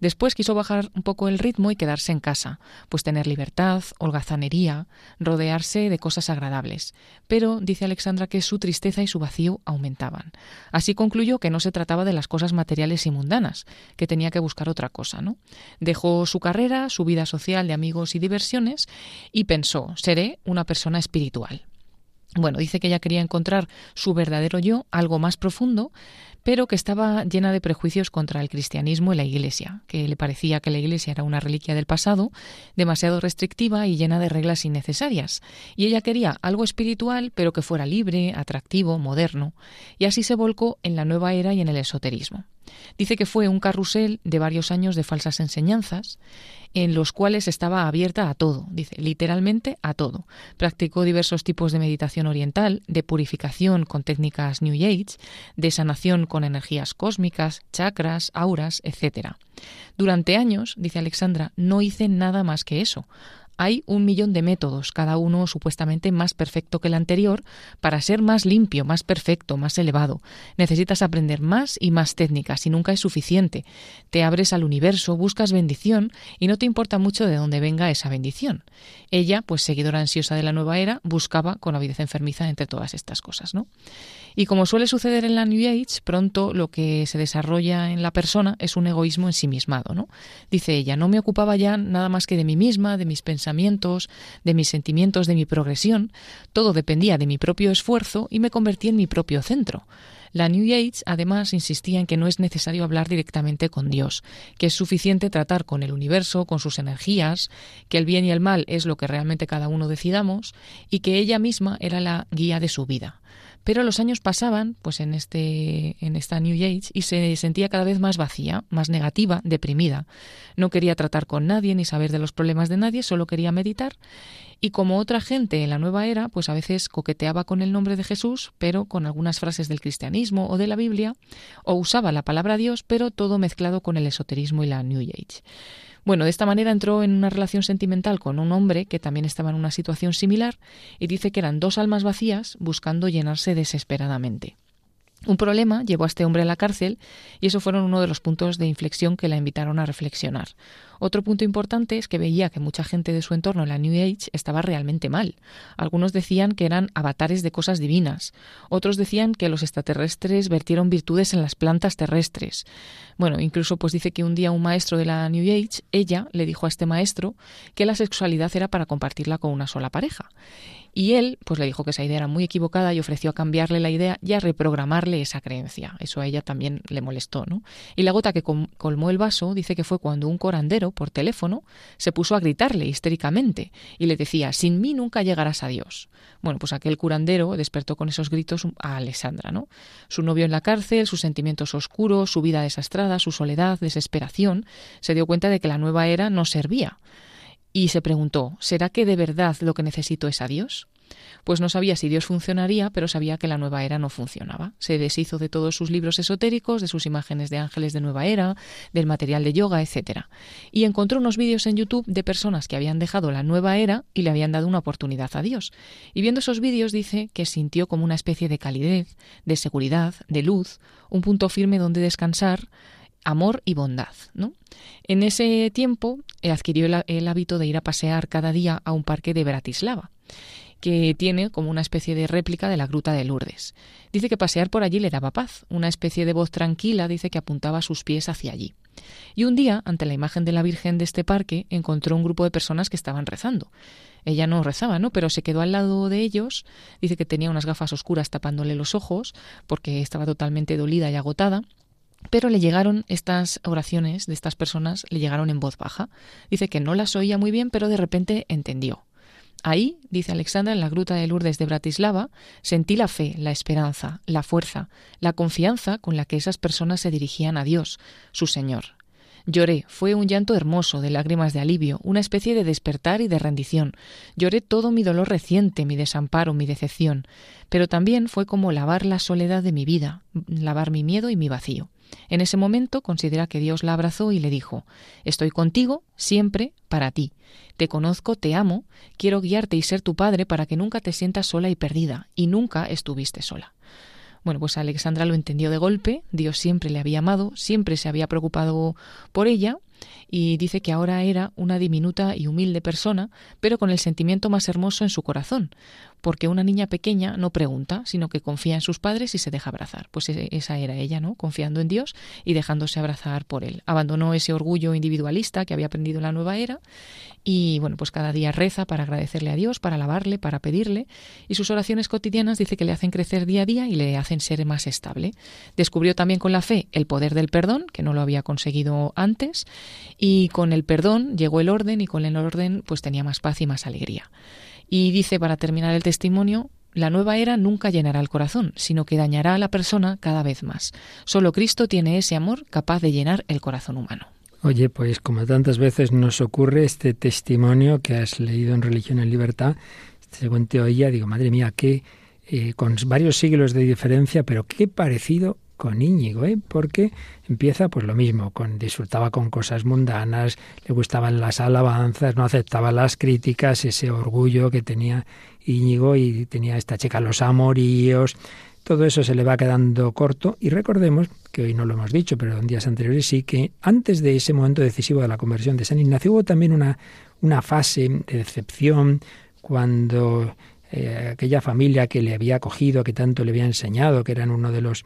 Después quiso bajar un poco el ritmo y quedarse en casa, pues tener libertad, holgazanería, rodearse de cosas agradables. Pero dice Alexandra que su tristeza y su vacío aumentaban. Así concluyó que no se trataba de las cosas materiales y mundanas, que tenía que buscar otra cosa, ¿no? Dejó su carrera, su vida social de amigos y diversiones y pensó, seré una persona espiritual. Bueno, dice que ella quería encontrar su verdadero yo, algo más profundo, pero que estaba llena de prejuicios contra el cristianismo y la Iglesia, que le parecía que la Iglesia era una reliquia del pasado, demasiado restrictiva y llena de reglas innecesarias. Y ella quería algo espiritual, pero que fuera libre, atractivo, moderno, y así se volcó en la nueva era y en el esoterismo. Dice que fue un carrusel de varios años de falsas enseñanzas, en los cuales estaba abierta a todo, dice, literalmente a todo. Practicó diversos tipos de meditación oriental, de purificación con técnicas New Age, de sanación con energías cósmicas, chakras, auras, etc. Durante años, dice Alexandra, no hice nada más que eso. Hay un millón de métodos, cada uno supuestamente más perfecto que el anterior, para ser más limpio, más perfecto, más elevado. Necesitas aprender más y más técnicas y nunca es suficiente. Te abres al universo, buscas bendición y no te importa mucho de dónde venga esa bendición. Ella, pues seguidora ansiosa de la nueva era, buscaba con avidez enfermiza entre todas estas cosas, ¿no? Y como suele suceder en la New Age, pronto lo que se desarrolla en la persona es un egoísmo ensimismado, ¿no? Dice ella, no me ocupaba ya nada más que de mí misma, de mis pensamientos, de mis sentimientos, de mi progresión, todo dependía de mi propio esfuerzo y me convertí en mi propio centro. La New Age además insistía en que no es necesario hablar directamente con Dios, que es suficiente tratar con el universo, con sus energías, que el bien y el mal es lo que realmente cada uno decidamos y que ella misma era la guía de su vida. Pero los años pasaban, pues en este, en esta New Age, y se sentía cada vez más vacía, más negativa, deprimida. No quería tratar con nadie ni saber de los problemas de nadie, solo quería meditar. Y como otra gente en la nueva era, pues a veces coqueteaba con el nombre de Jesús, pero con algunas frases del cristianismo o de la Biblia, o usaba la palabra Dios, pero todo mezclado con el esoterismo y la New Age. Bueno, de esta manera entró en una relación sentimental con un hombre que también estaba en una situación similar y dice que eran dos almas vacías buscando llenarse desesperadamente. Un problema llevó a este hombre a la cárcel y eso fueron uno de los puntos de inflexión que la invitaron a reflexionar. Otro punto importante es que veía que mucha gente de su entorno en la New Age estaba realmente mal. Algunos decían que eran avatares de cosas divinas, otros decían que los extraterrestres vertieron virtudes en las plantas terrestres. Bueno, incluso pues dice que un día un maestro de la New Age, ella le dijo a este maestro que la sexualidad era para compartirla con una sola pareja. Y él, pues le dijo que esa idea era muy equivocada y ofreció a cambiarle la idea y a reprogramarle esa creencia. Eso a ella también le molestó, ¿no? Y la gota que colmó el vaso dice que fue cuando un corandero, por teléfono, se puso a gritarle histéricamente y le decía, sin mí nunca llegarás a Dios. Bueno, pues aquel curandero despertó con esos gritos a Alessandra, ¿no? Su novio en la cárcel, sus sentimientos oscuros, su vida desastrada, su soledad, desesperación, se dio cuenta de que la nueva era no servía y se preguntó, ¿será que de verdad lo que necesito es a Dios? Pues no sabía si Dios funcionaría, pero sabía que la nueva era no funcionaba. Se deshizo de todos sus libros esotéricos, de sus imágenes de ángeles de nueva era, del material de yoga, etc. Y encontró unos vídeos en YouTube de personas que habían dejado la nueva era y le habían dado una oportunidad a Dios. Y viendo esos vídeos dice que sintió como una especie de calidez, de seguridad, de luz, un punto firme donde descansar, amor y bondad. ¿no? En ese tiempo eh, adquirió el, hábito de ir a pasear cada día a un parque de Bratislava que tiene como una especie de réplica de la gruta de Lourdes. Dice que pasear por allí le daba paz, una especie de voz tranquila dice que apuntaba sus pies hacia allí. Y un día, ante la imagen de la Virgen de este parque, encontró un grupo de personas que estaban rezando. Ella no rezaba, ¿no? Pero se quedó al lado de ellos, dice que tenía unas gafas oscuras tapándole los ojos, porque estaba totalmente dolida y agotada, pero le llegaron estas oraciones de estas personas, le llegaron en voz baja. Dice que no las oía muy bien, pero de repente entendió. Ahí, dice Alexandra, en la gruta de Lourdes de Bratislava, sentí la fe, la esperanza, la fuerza, la confianza con la que esas personas se dirigían a Dios, su Señor. Lloré, fue un llanto hermoso de lágrimas de alivio, una especie de despertar y de rendición. Lloré todo mi dolor reciente, mi desamparo, mi decepción, pero también fue como lavar la soledad de mi vida, lavar mi miedo y mi vacío. En ese momento considera que Dios la abrazó y le dijo Estoy contigo siempre para ti. Te conozco, te amo, quiero guiarte y ser tu padre para que nunca te sientas sola y perdida, y nunca estuviste sola. Bueno, pues Alexandra lo entendió de golpe, Dios siempre le había amado, siempre se había preocupado por ella, y dice que ahora era una diminuta y humilde persona, pero con el sentimiento más hermoso en su corazón, porque una niña pequeña no pregunta, sino que confía en sus padres y se deja abrazar. Pues e-, esa era ella, ¿no? Confiando en Dios y dejándose abrazar por él. Abandonó ese orgullo individualista que había aprendido en la nueva era y, bueno, pues cada día reza para agradecerle a Dios, para alabarle, para pedirle y sus oraciones cotidianas dice que le hacen crecer día a día y le hacen ser más estable. Descubrió también con la fe el poder del perdón, que no lo había conseguido antes, y con el perdón llegó el orden y con el orden pues tenía más paz y más alegría. Y dice, para terminar el testimonio, la nueva era nunca llenará el corazón, sino que dañará a la persona cada vez más. Solo Cristo tiene ese amor capaz de llenar el corazón humano. Oye, pues como tantas veces nos ocurre este testimonio que has leído en Religión en Libertad, según te oía, digo, madre mía, qué, eh, con varios siglos de diferencia, pero qué parecido con Íñigo, ¿eh? porque empieza pues lo mismo, con disfrutaba con cosas mundanas, le gustaban las alabanzas, no aceptaba las críticas, ese orgullo que tenía Íñigo y tenía esta chica los amoríos, todo eso se le va quedando corto y recordemos que hoy no lo hemos dicho, pero en días anteriores sí que antes de ese momento decisivo de la conversión de San Ignacio hubo también una, una fase de decepción cuando eh, aquella familia que le había acogido, que tanto le había enseñado, que eran uno de los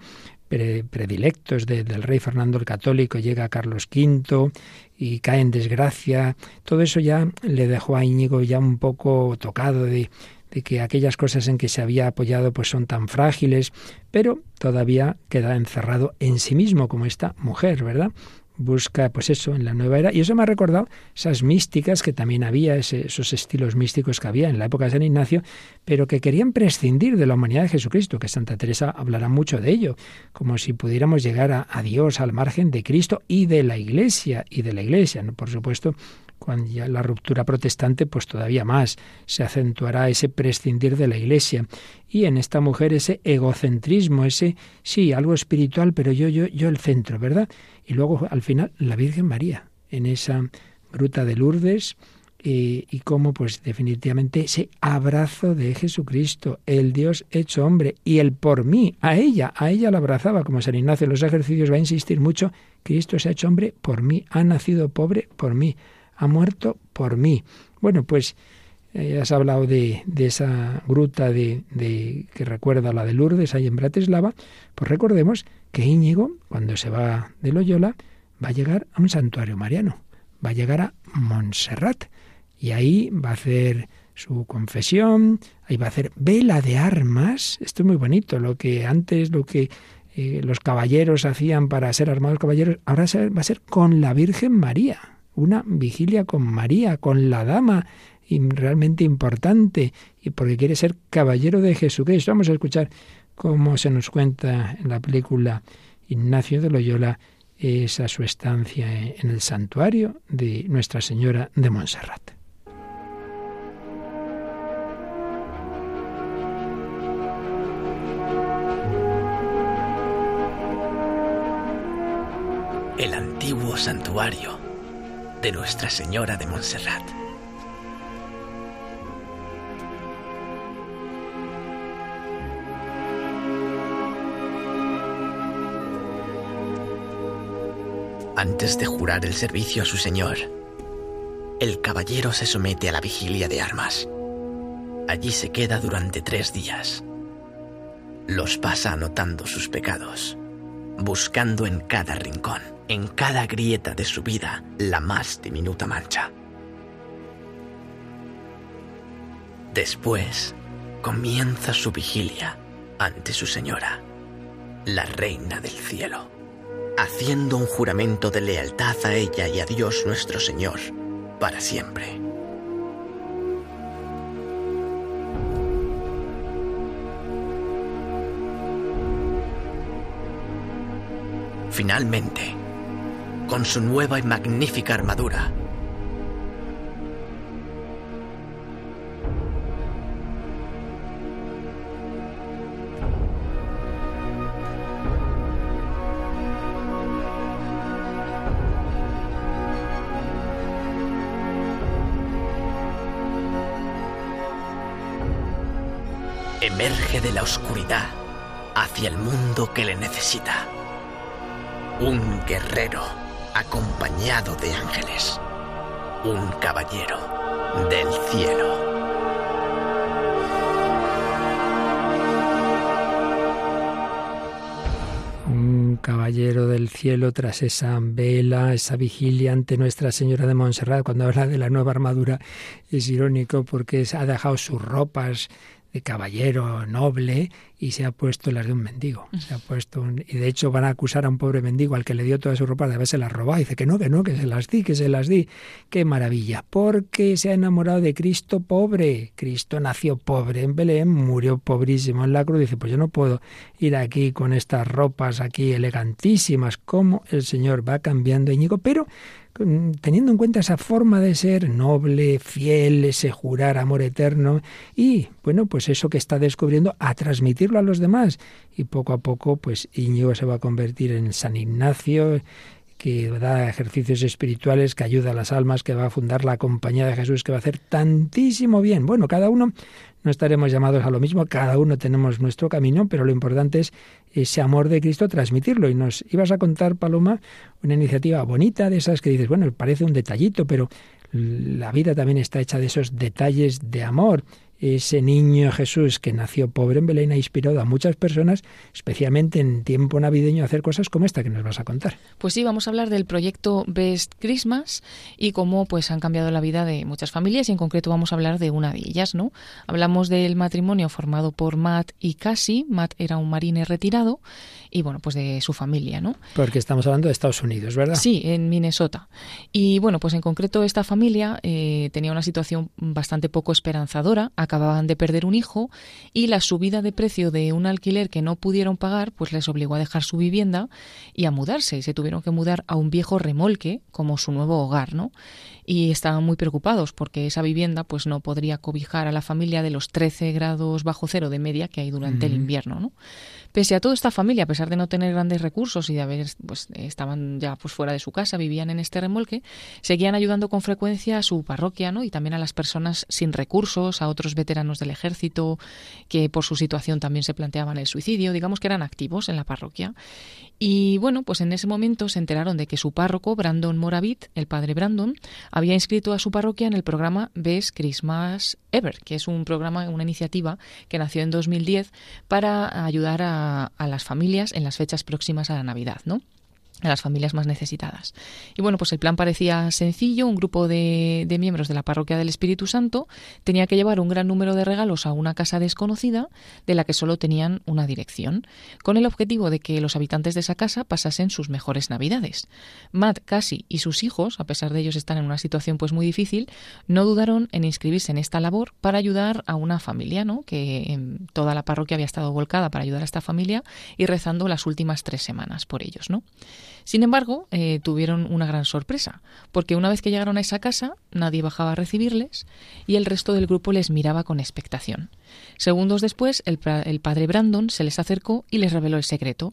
predilectos del rey Fernando el Católico, llega Carlos V y cae en desgracia. Todo eso ya le dejó a Íñigo ya un poco tocado de, de que aquellas cosas en que se había apoyado pues son tan frágiles, pero todavía queda encerrado en sí mismo como esta mujer, ¿verdad? Busca pues eso en la nueva era y eso me ha recordado esas místicas que también había esos estilos místicos que había en la época de San Ignacio pero que querían prescindir de la humanidad de Jesucristo que Santa Teresa hablará mucho de ello como si pudiéramos llegar a, a Dios al margen de Cristo y de la Iglesia y de la Iglesia ¿no? por supuesto cuando ya la ruptura protestante, pues todavía más se acentuará ese prescindir de la Iglesia. Y en esta mujer ese egocentrismo, ese sí, algo espiritual, pero yo, yo, yo el centro, ¿verdad? Y luego al final la Virgen María, en esa gruta de Lourdes, y, y cómo pues definitivamente ese abrazo de Jesucristo, el Dios hecho hombre, y el por mí, a ella, a ella la abrazaba, como San Ignacio en los ejercicios va a insistir mucho, Cristo se ha hecho hombre por mí, ha nacido pobre por mí, ha muerto por mí. Bueno, pues eh, has hablado de, de esa gruta de, de, que recuerda la de Lourdes ahí en Bratislava, pues recordemos que Íñigo, cuando se va de Loyola, va a llegar a un santuario mariano, va a llegar a Montserrat. Y ahí va a hacer su confesión, ahí va a hacer vela de armas, esto es muy bonito, lo que antes, lo que eh, los caballeros hacían para ser armados caballeros, ahora va a ser con la Virgen María una vigilia con María, con la dama, y realmente importante, y porque quiere ser caballero de Jesucristo. Vamos a escuchar cómo se nos cuenta en la película Ignacio de Loyola esa su estancia en el santuario de Nuestra Señora de Montserrat. El antiguo santuario de Nuestra Señora de Montserrat. Antes de jurar el servicio a su señor, el caballero se somete a la vigilia de armas. Allí se queda durante tres días. Los pasa anotando sus pecados, buscando en cada rincón, en cada grieta de su vida, la más diminuta mancha. Después, comienza su vigilia ante su señora, la reina del cielo, haciendo un juramento de lealtad a ella y a Dios nuestro Señor para siempre. Finalmente, con su nueva y magnífica armadura, emerge de la oscuridad hacia el mundo que le necesita. Un guerrero acompañado de ángeles. Un caballero del cielo. Un caballero del cielo tras esa vela, esa vigilia ante Nuestra Señora de Montserrat, cuando habla de la nueva armadura, es irónico porque ha dejado sus ropas de caballero noble y se ha puesto las de un mendigo. Se ha puesto y de hecho van a acusar a un pobre mendigo al que le dio todas sus ropas de haberse las robado. Y dice que no, que no, que se las di, que se las di. Qué maravilla. Porque se ha enamorado de Cristo pobre. Cristo nació pobre en Belén, murió pobrísimo en la cruz. Dice, pues yo no puedo ir aquí con estas ropas aquí elegantísimas. Como el Señor va cambiando, Íñigo, pero teniendo en cuenta esa forma de ser noble, fiel, ese jurar amor eterno y, bueno, pues eso que está descubriendo a a los demás. Y poco a poco, pues Íñigo se va a convertir en San Ignacio, que da ejercicios espirituales, que ayuda a las almas, que va a fundar la compañía de Jesús, que va a hacer tantísimo bien. Bueno, cada uno no estaremos llamados a lo mismo, cada uno tenemos nuestro camino, pero lo importante es ese amor de Cristo transmitirlo. Y nos ibas a contar, Paloma, una iniciativa bonita de esas que dices, bueno, parece un detallito, pero la vida también está hecha de esos detalles de amor ese niño Jesús que nació pobre en Belén ha inspirado a muchas personas, especialmente en tiempo navideño, a hacer cosas como esta que nos vas a contar. Pues sí, vamos a hablar del proyecto Best Christmas y cómo pues han cambiado la vida de muchas familias y en concreto vamos a hablar de una de ellas, ¿no? Hablamos del matrimonio formado por Matt y Cassie. Matt era un marine retirado y bueno, pues de su familia, ¿no? Porque estamos hablando de Estados Unidos, ¿verdad? Sí, en Minnesota. Y bueno, pues en concreto esta familia eh, tenía una situación bastante poco esperanzadora acababan de perder un hijo y la subida de precio de un alquiler que no pudieron pagar pues les obligó a dejar su vivienda y a mudarse y se tuvieron que mudar a un viejo remolque como su nuevo hogar, ¿no? Y estaban muy preocupados porque esa vivienda pues no podría cobijar a la familia de los 13 grados bajo cero de media que hay durante el invierno, ¿no? Pese a toda esta familia, a pesar de no tener grandes recursos y de haber, pues estaban ya pues fuera de su casa, vivían en este remolque, seguían ayudando con frecuencia a su parroquia, ¿no? Y también a las personas sin recursos, a otros veteranos del ejército que por su situación también se planteaban el suicidio, digamos que eran activos en la parroquia. Y bueno, pues en ese momento se enteraron de que su párroco, Brandon Moravit, el padre Brandon, había inscrito a su parroquia en el programa Best Christmas Ever, que es un programa, una iniciativa que nació en 2010 para ayudar a a, las familias en las fechas próximas a la Navidad, ¿no? A las familias más necesitadas. Y bueno, pues el plan parecía sencillo. Un grupo de, de, miembros de la parroquia del Espíritu Santo tenía que llevar un gran número de regalos a una casa desconocida de la que solo tenían una dirección, con el objetivo de que los habitantes de esa casa pasasen sus mejores navidades. Matt, Cassie y sus hijos, a pesar de ellos estar en una situación pues muy difícil, no dudaron en inscribirse en esta labor para ayudar a una familia, ¿no? que en toda la parroquia había estado volcada para ayudar a esta familia y rezando las últimas tres semanas por ellos, ¿no? Sin embargo, eh, tuvieron una gran sorpresa, porque una vez que llegaron a esa casa, nadie bajaba a recibirles y el resto del grupo les miraba con expectación. Segundos después, el, el padre Brandon se les acercó y les reveló el secreto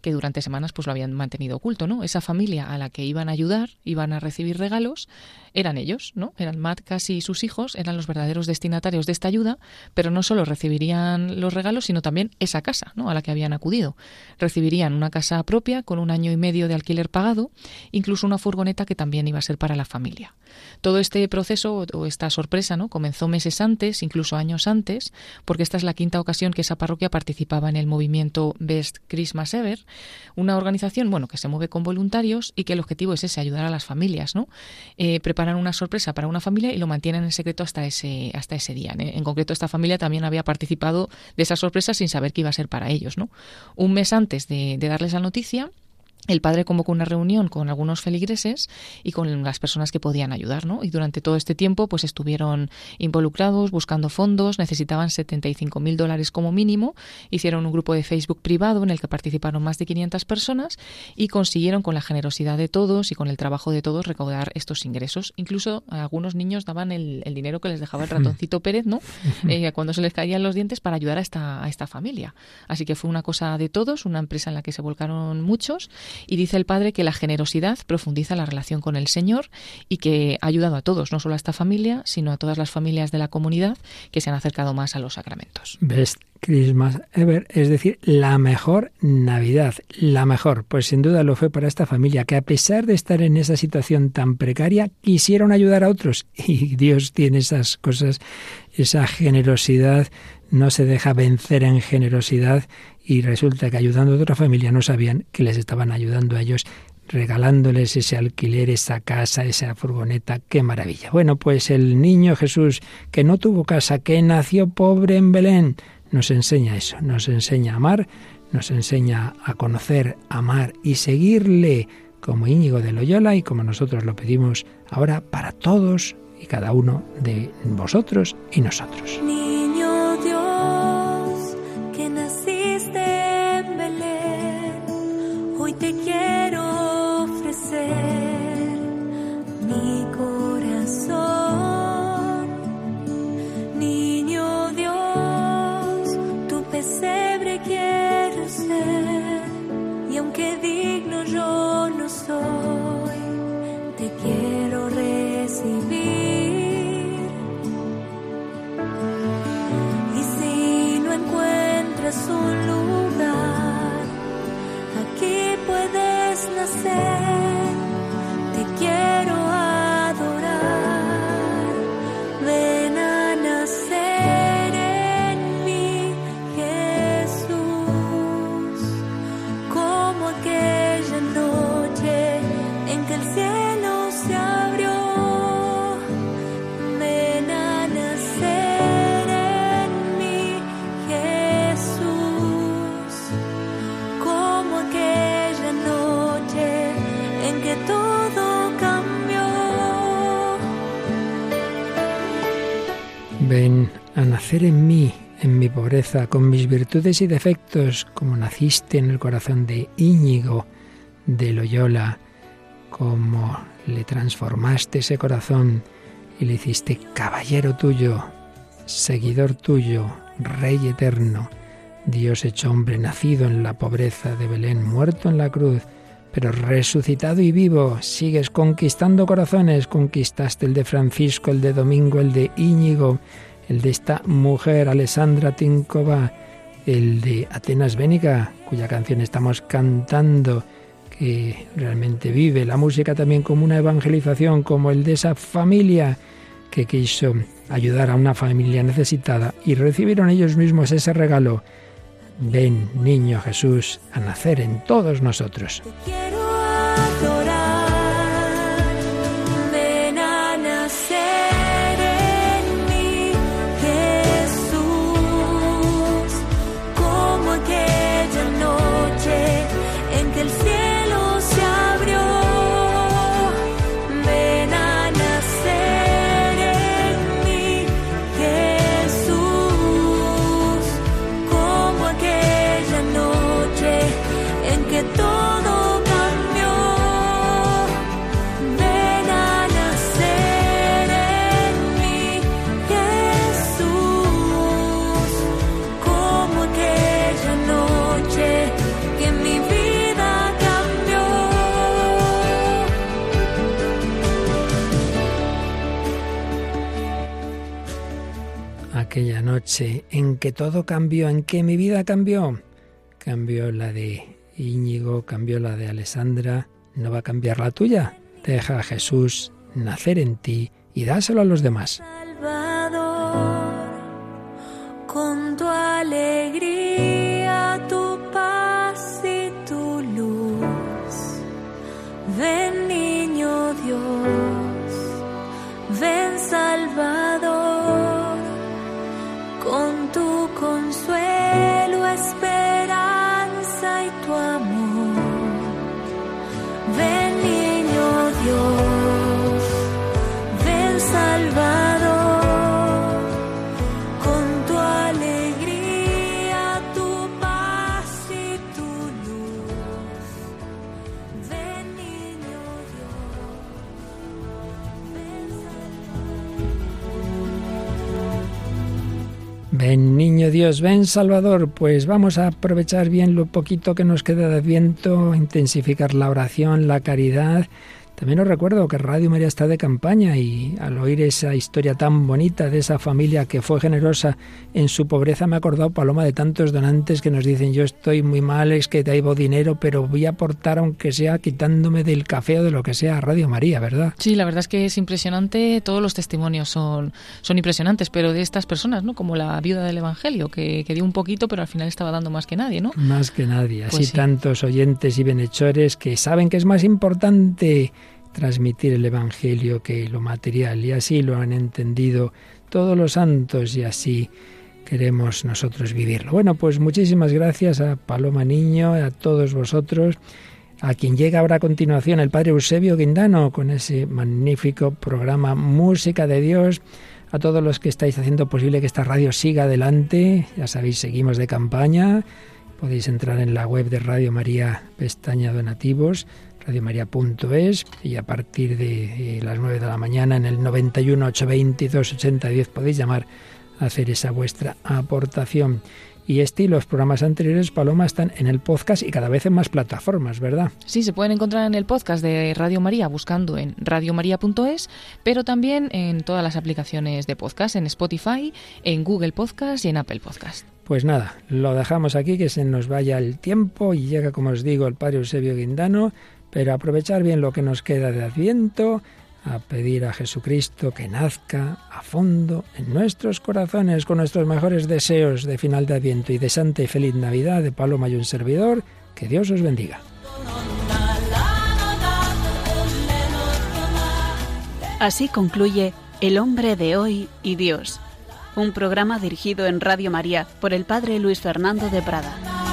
que durante semanas pues lo habían mantenido oculto, ¿no? Esa familia a la que iban a ayudar, iban a recibir regalos, eran ellos, ¿no? Eran Matt, Cassie y sus hijos, eran los verdaderos destinatarios de esta ayuda, pero no solo recibirían los regalos, sino también esa casa, ¿no? A la que habían acudido. Recibirían una casa propia con un año y medio de alquiler pagado, incluso una furgoneta que también iba a ser para la familia. Todo este proceso o esta sorpresa, ¿no? Comenzó meses antes, incluso años antes, porque esta es la quinta ocasión que esa parroquia participaba en el movimiento Best Christmas Ever, una organización, bueno, que se mueve con voluntarios y que el objetivo es ese, ayudar a las familias, ¿no? Eh, preparan una sorpresa para una familia y lo mantienen en secreto hasta ese, hasta ese día. En concreto, esta familia también había participado de esa sorpresa sin saber que iba a ser para ellos, ¿no? Un mes antes de, de darles la noticia, el padre convocó una reunión con algunos feligreses y con las personas que podían ayudar, ¿no? Y durante todo este tiempo, pues estuvieron involucrados, buscando fondos, necesitaban 75 mil dólares como mínimo, hicieron un grupo de Facebook privado en el que participaron más de 500 personas y consiguieron con la generosidad de todos y con el trabajo de todos recaudar estos ingresos. Incluso algunos niños daban el, dinero que les dejaba el ratoncito Pérez, ¿no? Eh, cuando se les caían los dientes para ayudar a esta, a esta familia. Así que fue una cosa de todos, una empresa en la que se volcaron muchos y dice el padre que la generosidad profundiza la relación con el Señor y que ha ayudado a todos, no solo a esta familia, sino a todas las familias de la comunidad que se han acercado más a los sacramentos. Best Christmas ever, es decir, la mejor Navidad, la mejor. Pues sin duda lo fue para esta familia que a pesar de estar en esa situación tan precaria, quisieron ayudar a otros. Y Dios tiene esas cosas, esa generosidad, no se deja vencer en generosidad y resulta que ayudando a otra familia no sabían que les estaban ayudando a ellos regalándoles ese alquiler, esa casa, esa furgoneta, qué maravilla. Bueno, pues el niño Jesús, que no tuvo casa, que nació pobre en Belén, nos enseña eso, nos enseña a amar, nos enseña a conocer, amar y seguirle como Íñigo de Loyola y como nosotros lo pedimos ahora para todos y cada uno de vosotros y nosotros. Te en mí, en mi pobreza, con mis virtudes y defectos, como naciste en el corazón de Íñigo de Loyola, como le transformaste ese corazón y le hiciste caballero tuyo, seguidor tuyo, rey eterno, Dios hecho hombre, nacido en la pobreza de Belén, muerto en la cruz, pero resucitado y vivo, sigues conquistando corazones, conquistaste el de Francisco, el de Domingo, el de Íñigo, el de esta mujer, Alessandra Tinkova, el de Atenas Bénica, cuya canción estamos cantando, que realmente vive la música también como una evangelización, como el de esa familia que quiso ayudar a una familia necesitada y recibieron ellos mismos ese regalo. Ven, niño Jesús, a nacer en todos nosotros. Noche en que todo cambió, en que mi vida cambió. Cambió la de Íñigo, cambió la de Alessandra, no va a cambiar la tuya. Deja a Jesús nacer en ti y dáselo a los demás. Salvador, con tu alegría, tu paz y tu luz. Ven niño Dios, ven Salvador, 共度过 Ven niño Dios, ven Salvador, pues vamos a aprovechar bien lo poquito que nos queda de Adviento, intensificar la oración, la caridad. También os recuerdo que Radio María está de campaña y al oír esa historia tan bonita de esa familia que fue generosa en su pobreza me he acordado, Paloma, de tantos donantes que nos dicen yo estoy muy mal, es que te debo dinero, pero voy a aportar aunque sea quitándome del café o de lo que sea a Radio María, ¿verdad? Sí, la verdad es que es impresionante, todos los testimonios son, son impresionantes, pero de estas personas, ¿no? Como la viuda del Evangelio, que, que dio un poquito, pero al final estaba dando más que nadie, ¿no? Más que nadie. Así Pues sí. tantos oyentes y bienhechores que saben que es más importante transmitir el Evangelio que lo material. Y así lo han entendido todos los santos y así queremos nosotros vivirlo. Bueno, pues muchísimas gracias a Paloma Niño, a todos vosotros. A quien llega ahora a continuación el Padre Eusebio Guindano con ese magnífico programa Música de Dios a todos los que estáis haciendo posible que esta radio siga adelante. Ya sabéis, seguimos de campaña. Podéis entrar en la web de Radio María, pestaña donativos, radiomaria.es y a partir de eh, las 9 de la mañana en el 91 822 8010 podéis llamar a hacer esa vuestra aportación. Y este y los programas anteriores, Paloma, están en el podcast y cada vez en más plataformas, ¿verdad? Sí, se pueden encontrar en el podcast de Radio María buscando en radiomaria.es, pero también en todas las aplicaciones de podcast, en Spotify, en Google Podcast y en Apple Podcast. Pues nada, lo dejamos aquí, que se nos vaya el tiempo y llega, como os digo, el Padre Eusebio Guindano, pero aprovechar bien lo que nos queda de Adviento, a pedir a Jesucristo que nazca a fondo en nuestros corazones con nuestros mejores deseos de final de Adviento y de Santa y Feliz Navidad de Paloma y un servidor. Que Dios os bendiga. Así concluye El hombre de hoy y Dios, un programa dirigido en Radio María por el Padre Luis Fernando de Prada.